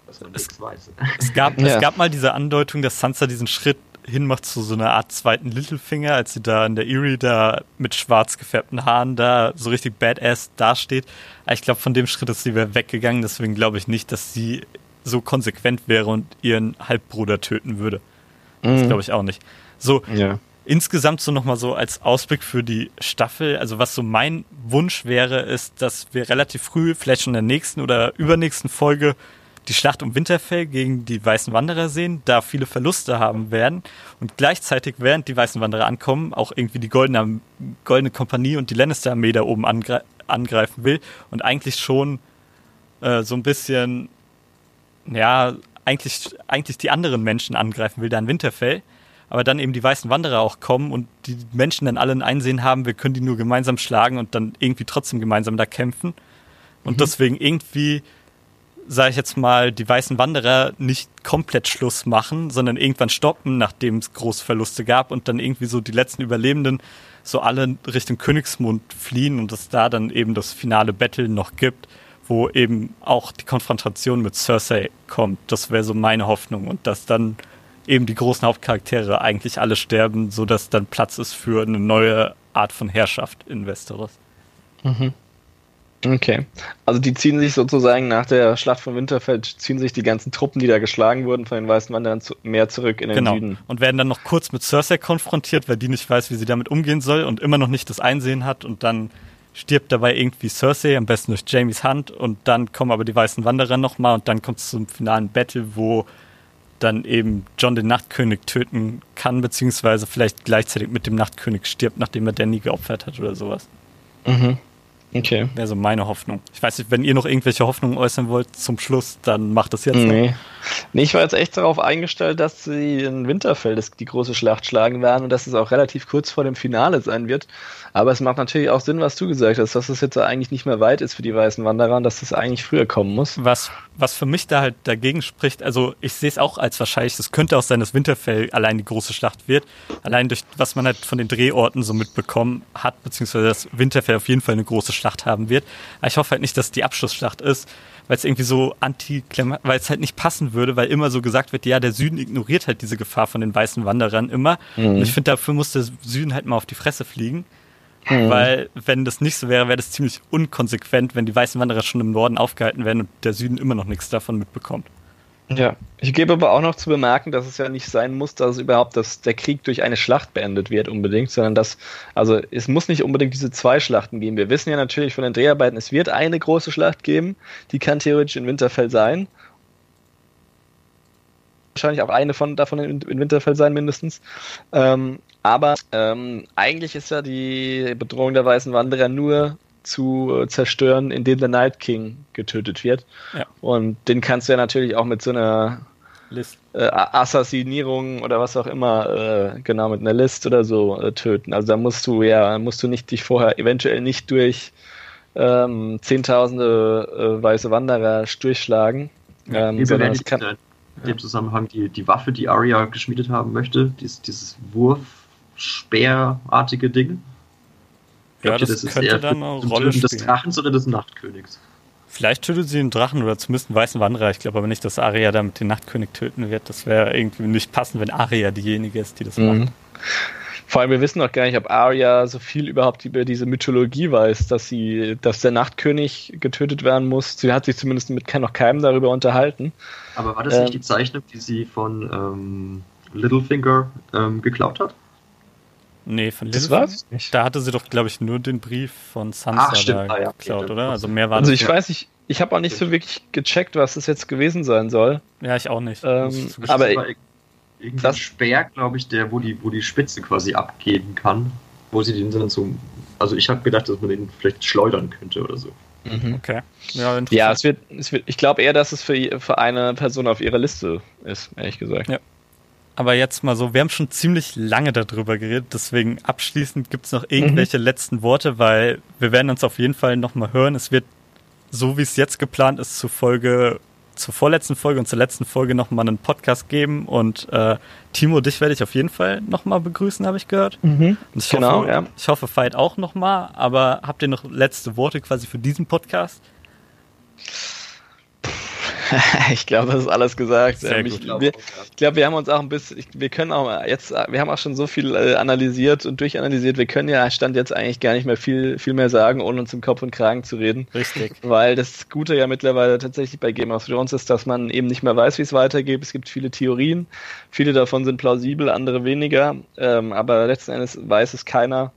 dass man es, weiß. es, gab, ja. es gab mal diese Andeutung, dass Sansa diesen Schritt hinmacht zu so einer Art zweiten Littlefinger, als sie da in der Erie da mit schwarz gefärbten Haaren da so richtig badass dasteht. Aber ich glaube, von dem Schritt ist sie weggegangen, deswegen glaube ich nicht, dass sie so konsequent wäre und ihren Halbbruder töten würde. Das mhm. glaube ich auch nicht. So, ja. insgesamt so nochmal so als Ausblick für die Staffel, also was so mein Wunsch wäre, ist, dass wir relativ früh, vielleicht schon in der nächsten oder übernächsten Folge, die Schlacht um Winterfell gegen die Weißen Wanderer sehen, da viele Verluste haben werden und gleichzeitig, während die Weißen Wanderer ankommen, auch irgendwie die Goldene, Goldene Kompanie und die Lannister-Armee da oben angre angreifen will und eigentlich schon äh, so ein bisschen ja, eigentlich, eigentlich die anderen Menschen angreifen will, da in Winterfell. Aber dann eben die weißen Wanderer auch kommen und die Menschen dann alle ein Einsehen haben, wir können die nur gemeinsam schlagen und dann irgendwie trotzdem gemeinsam da kämpfen. Und mhm. deswegen irgendwie, sage ich jetzt mal, die weißen Wanderer nicht komplett Schluss machen, sondern irgendwann stoppen, nachdem es große Verluste gab und dann irgendwie so die letzten Überlebenden so alle Richtung Königsmund fliehen und es da dann eben das finale Battle noch gibt wo eben auch die Konfrontation mit Cersei kommt. Das wäre so meine Hoffnung und dass dann eben die großen Hauptcharaktere eigentlich alle sterben, so dass dann Platz ist für eine neue Art von Herrschaft in Westeros. Mhm. Okay. Also die ziehen sich sozusagen nach der Schlacht von Winterfell, ziehen sich die ganzen Truppen, die da geschlagen wurden von den Weißen Wanderern, zu, mehr zurück in den genau. Süden. Und werden dann noch kurz mit Cersei konfrontiert, weil die nicht weiß, wie sie damit umgehen soll und immer noch nicht das Einsehen hat und dann stirbt dabei irgendwie Cersei, am besten durch Jamies Hand und dann kommen aber die weißen Wanderer nochmal und dann kommt es zum finalen Battle, wo dann eben John den Nachtkönig töten kann, beziehungsweise vielleicht gleichzeitig mit dem Nachtkönig stirbt, nachdem er Danny geopfert hat oder sowas. Mhm. Okay. Wäre so meine Hoffnung. Ich weiß nicht, wenn ihr noch irgendwelche Hoffnungen äußern wollt zum Schluss, dann macht das jetzt. Nee. Nee, ich war jetzt echt darauf eingestellt, dass sie in Winterfell die große Schlacht schlagen werden und dass es auch relativ kurz vor dem Finale sein wird. Aber es macht natürlich auch Sinn, was du gesagt hast, dass es jetzt eigentlich nicht mehr weit ist für die Weißen Wanderer und dass es eigentlich früher kommen muss. Was, was für mich da halt dagegen spricht, also ich sehe es auch als wahrscheinlich, es könnte auch sein, dass Winterfell allein die große Schlacht wird. Allein durch was man halt von den Drehorten so mitbekommen hat, beziehungsweise dass Winterfell auf jeden Fall eine große Schlacht haben wird. Aber ich hoffe halt nicht, dass es die Abschlussschlacht ist, weil es irgendwie so anti weil es halt nicht passen würde, weil immer so gesagt wird, ja, der Süden ignoriert halt diese Gefahr von den weißen Wanderern immer. Mhm. Und ich finde, dafür muss der Süden halt mal auf die Fresse fliegen. Mhm. Weil, wenn das nicht so wäre, wäre das ziemlich unkonsequent, wenn die weißen Wanderer schon im Norden aufgehalten werden und der Süden immer noch nichts davon mitbekommt. Ja, ich gebe aber auch noch zu bemerken, dass es ja nicht sein muss, dass überhaupt dass der Krieg durch eine Schlacht beendet wird unbedingt, sondern dass, also es muss nicht unbedingt diese zwei Schlachten geben. Wir wissen ja natürlich von den Dreharbeiten, es wird eine große Schlacht geben, die kann theoretisch in Winterfell sein. Wahrscheinlich auch eine von davon in, in Winterfell sein, mindestens. Ähm, aber ähm, eigentlich ist ja die Bedrohung der Weißen Wanderer nur zu äh, zerstören, indem der Night King getötet wird. Ja. Und den kannst du ja natürlich auch mit so einer List. Äh, Assassinierung oder was auch immer, äh, genau, mit einer List oder so äh, töten. Also da musst du ja, musst du nicht dich vorher eventuell nicht durch ähm, zehntausende äh, weiße Wanderer durchschlagen. Ja, ähm, sondern es kann, in dem Zusammenhang die, die Waffe, die Arya geschmiedet haben möchte, dieses, dieses Wurf-Speerartige Ding. Ja, das, das könnte dann eine Rolle spielen. des Drachens oder des Nachtkönigs? Vielleicht tötet sie den Drachen oder zumindest einen weißen Wanderer. Ich glaube aber nicht, dass Arya damit den Nachtkönig töten wird. Das wäre irgendwie nicht passend, wenn Arya diejenige ist, die das mhm. macht. Vor allem, wir wissen noch gar nicht, ob Arya so viel überhaupt über diese Mythologie weiß, dass sie, dass der Nachtkönig getötet werden muss. Sie hat sich zumindest mit noch keinem darüber unterhalten. Aber war das ähm, nicht die Zeichnung, die sie von ähm, Littlefinger ähm, geklaut hat? Nee, von das war's nicht. Da hatte sie doch, glaube ich, nur den Brief von Sansa Ach, stimmt, da ah, ja. geklaut, oder? Also mehr war Also ich weiß nicht, ich habe auch nicht so wirklich gecheckt, was das jetzt gewesen sein soll. Ja, ich auch nicht. Ähm, aber irgendwie das Speer, glaube ich, der, wo die, wo die Spitze quasi abgeben kann, wo sie den dann so. Also ich habe gedacht, dass man den vielleicht schleudern könnte oder so. Mhm. Okay. Ja, ja, es wird, es wird, ich glaube eher, dass es für, für eine Person auf ihrer Liste ist, ehrlich gesagt. Ja. Aber jetzt mal so, wir haben schon ziemlich lange darüber geredet, deswegen abschließend gibt es noch irgendwelche mhm. letzten Worte, weil wir werden uns auf jeden Fall nochmal hören. Es wird, so wie es jetzt geplant ist, zur Folge, zur vorletzten Folge und zur letzten Folge nochmal einen Podcast geben und äh, Timo, dich werde ich auf jeden Fall nochmal begrüßen, habe ich gehört. Mhm. ich genau, hoffe, ja. Ich hoffe, Veit auch nochmal, aber habt ihr noch letzte Worte quasi für diesen Podcast? *laughs* ich glaube, das ist alles gesagt. Ähm, ich, wir, ich glaube, wir haben uns auch ein bisschen, ich, wir können auch jetzt, wir haben auch schon so viel äh, analysiert und durchanalysiert. Wir können ja Stand jetzt eigentlich gar nicht mehr viel, viel mehr sagen, ohne uns im Kopf und Kragen zu reden. Richtig. *laughs* Weil das Gute ja mittlerweile tatsächlich bei Game of Thrones ist, dass man eben nicht mehr weiß, wie es weitergeht. Es gibt viele Theorien. Viele davon sind plausibel, andere weniger. Ähm, aber letzten Endes weiß es keiner.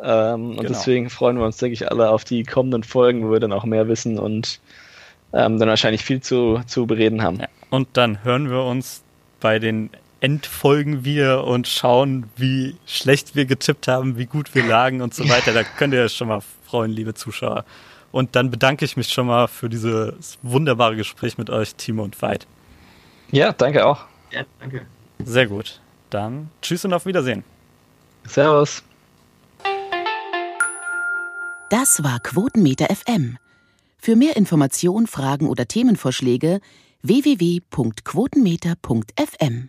Ähm, und genau. deswegen freuen wir uns, denke ich, alle auf die kommenden Folgen, wo wir dann auch mehr wissen und ähm, dann wahrscheinlich viel zu, zu bereden haben. Ja. Und dann hören wir uns bei den Endfolgen wieder und schauen, wie schlecht wir getippt haben, wie gut wir lagen und so *laughs* weiter. Da könnt ihr schon mal freuen, liebe Zuschauer. Und dann bedanke ich mich schon mal für dieses wunderbare Gespräch mit euch, Timo und Veit. Ja, danke auch. Ja, danke. Sehr gut. Dann tschüss und auf Wiedersehen. Servus. Das war Quotenmeter FM für mehr Informationen, Fragen oder Themenvorschläge www.quotenmeter.fm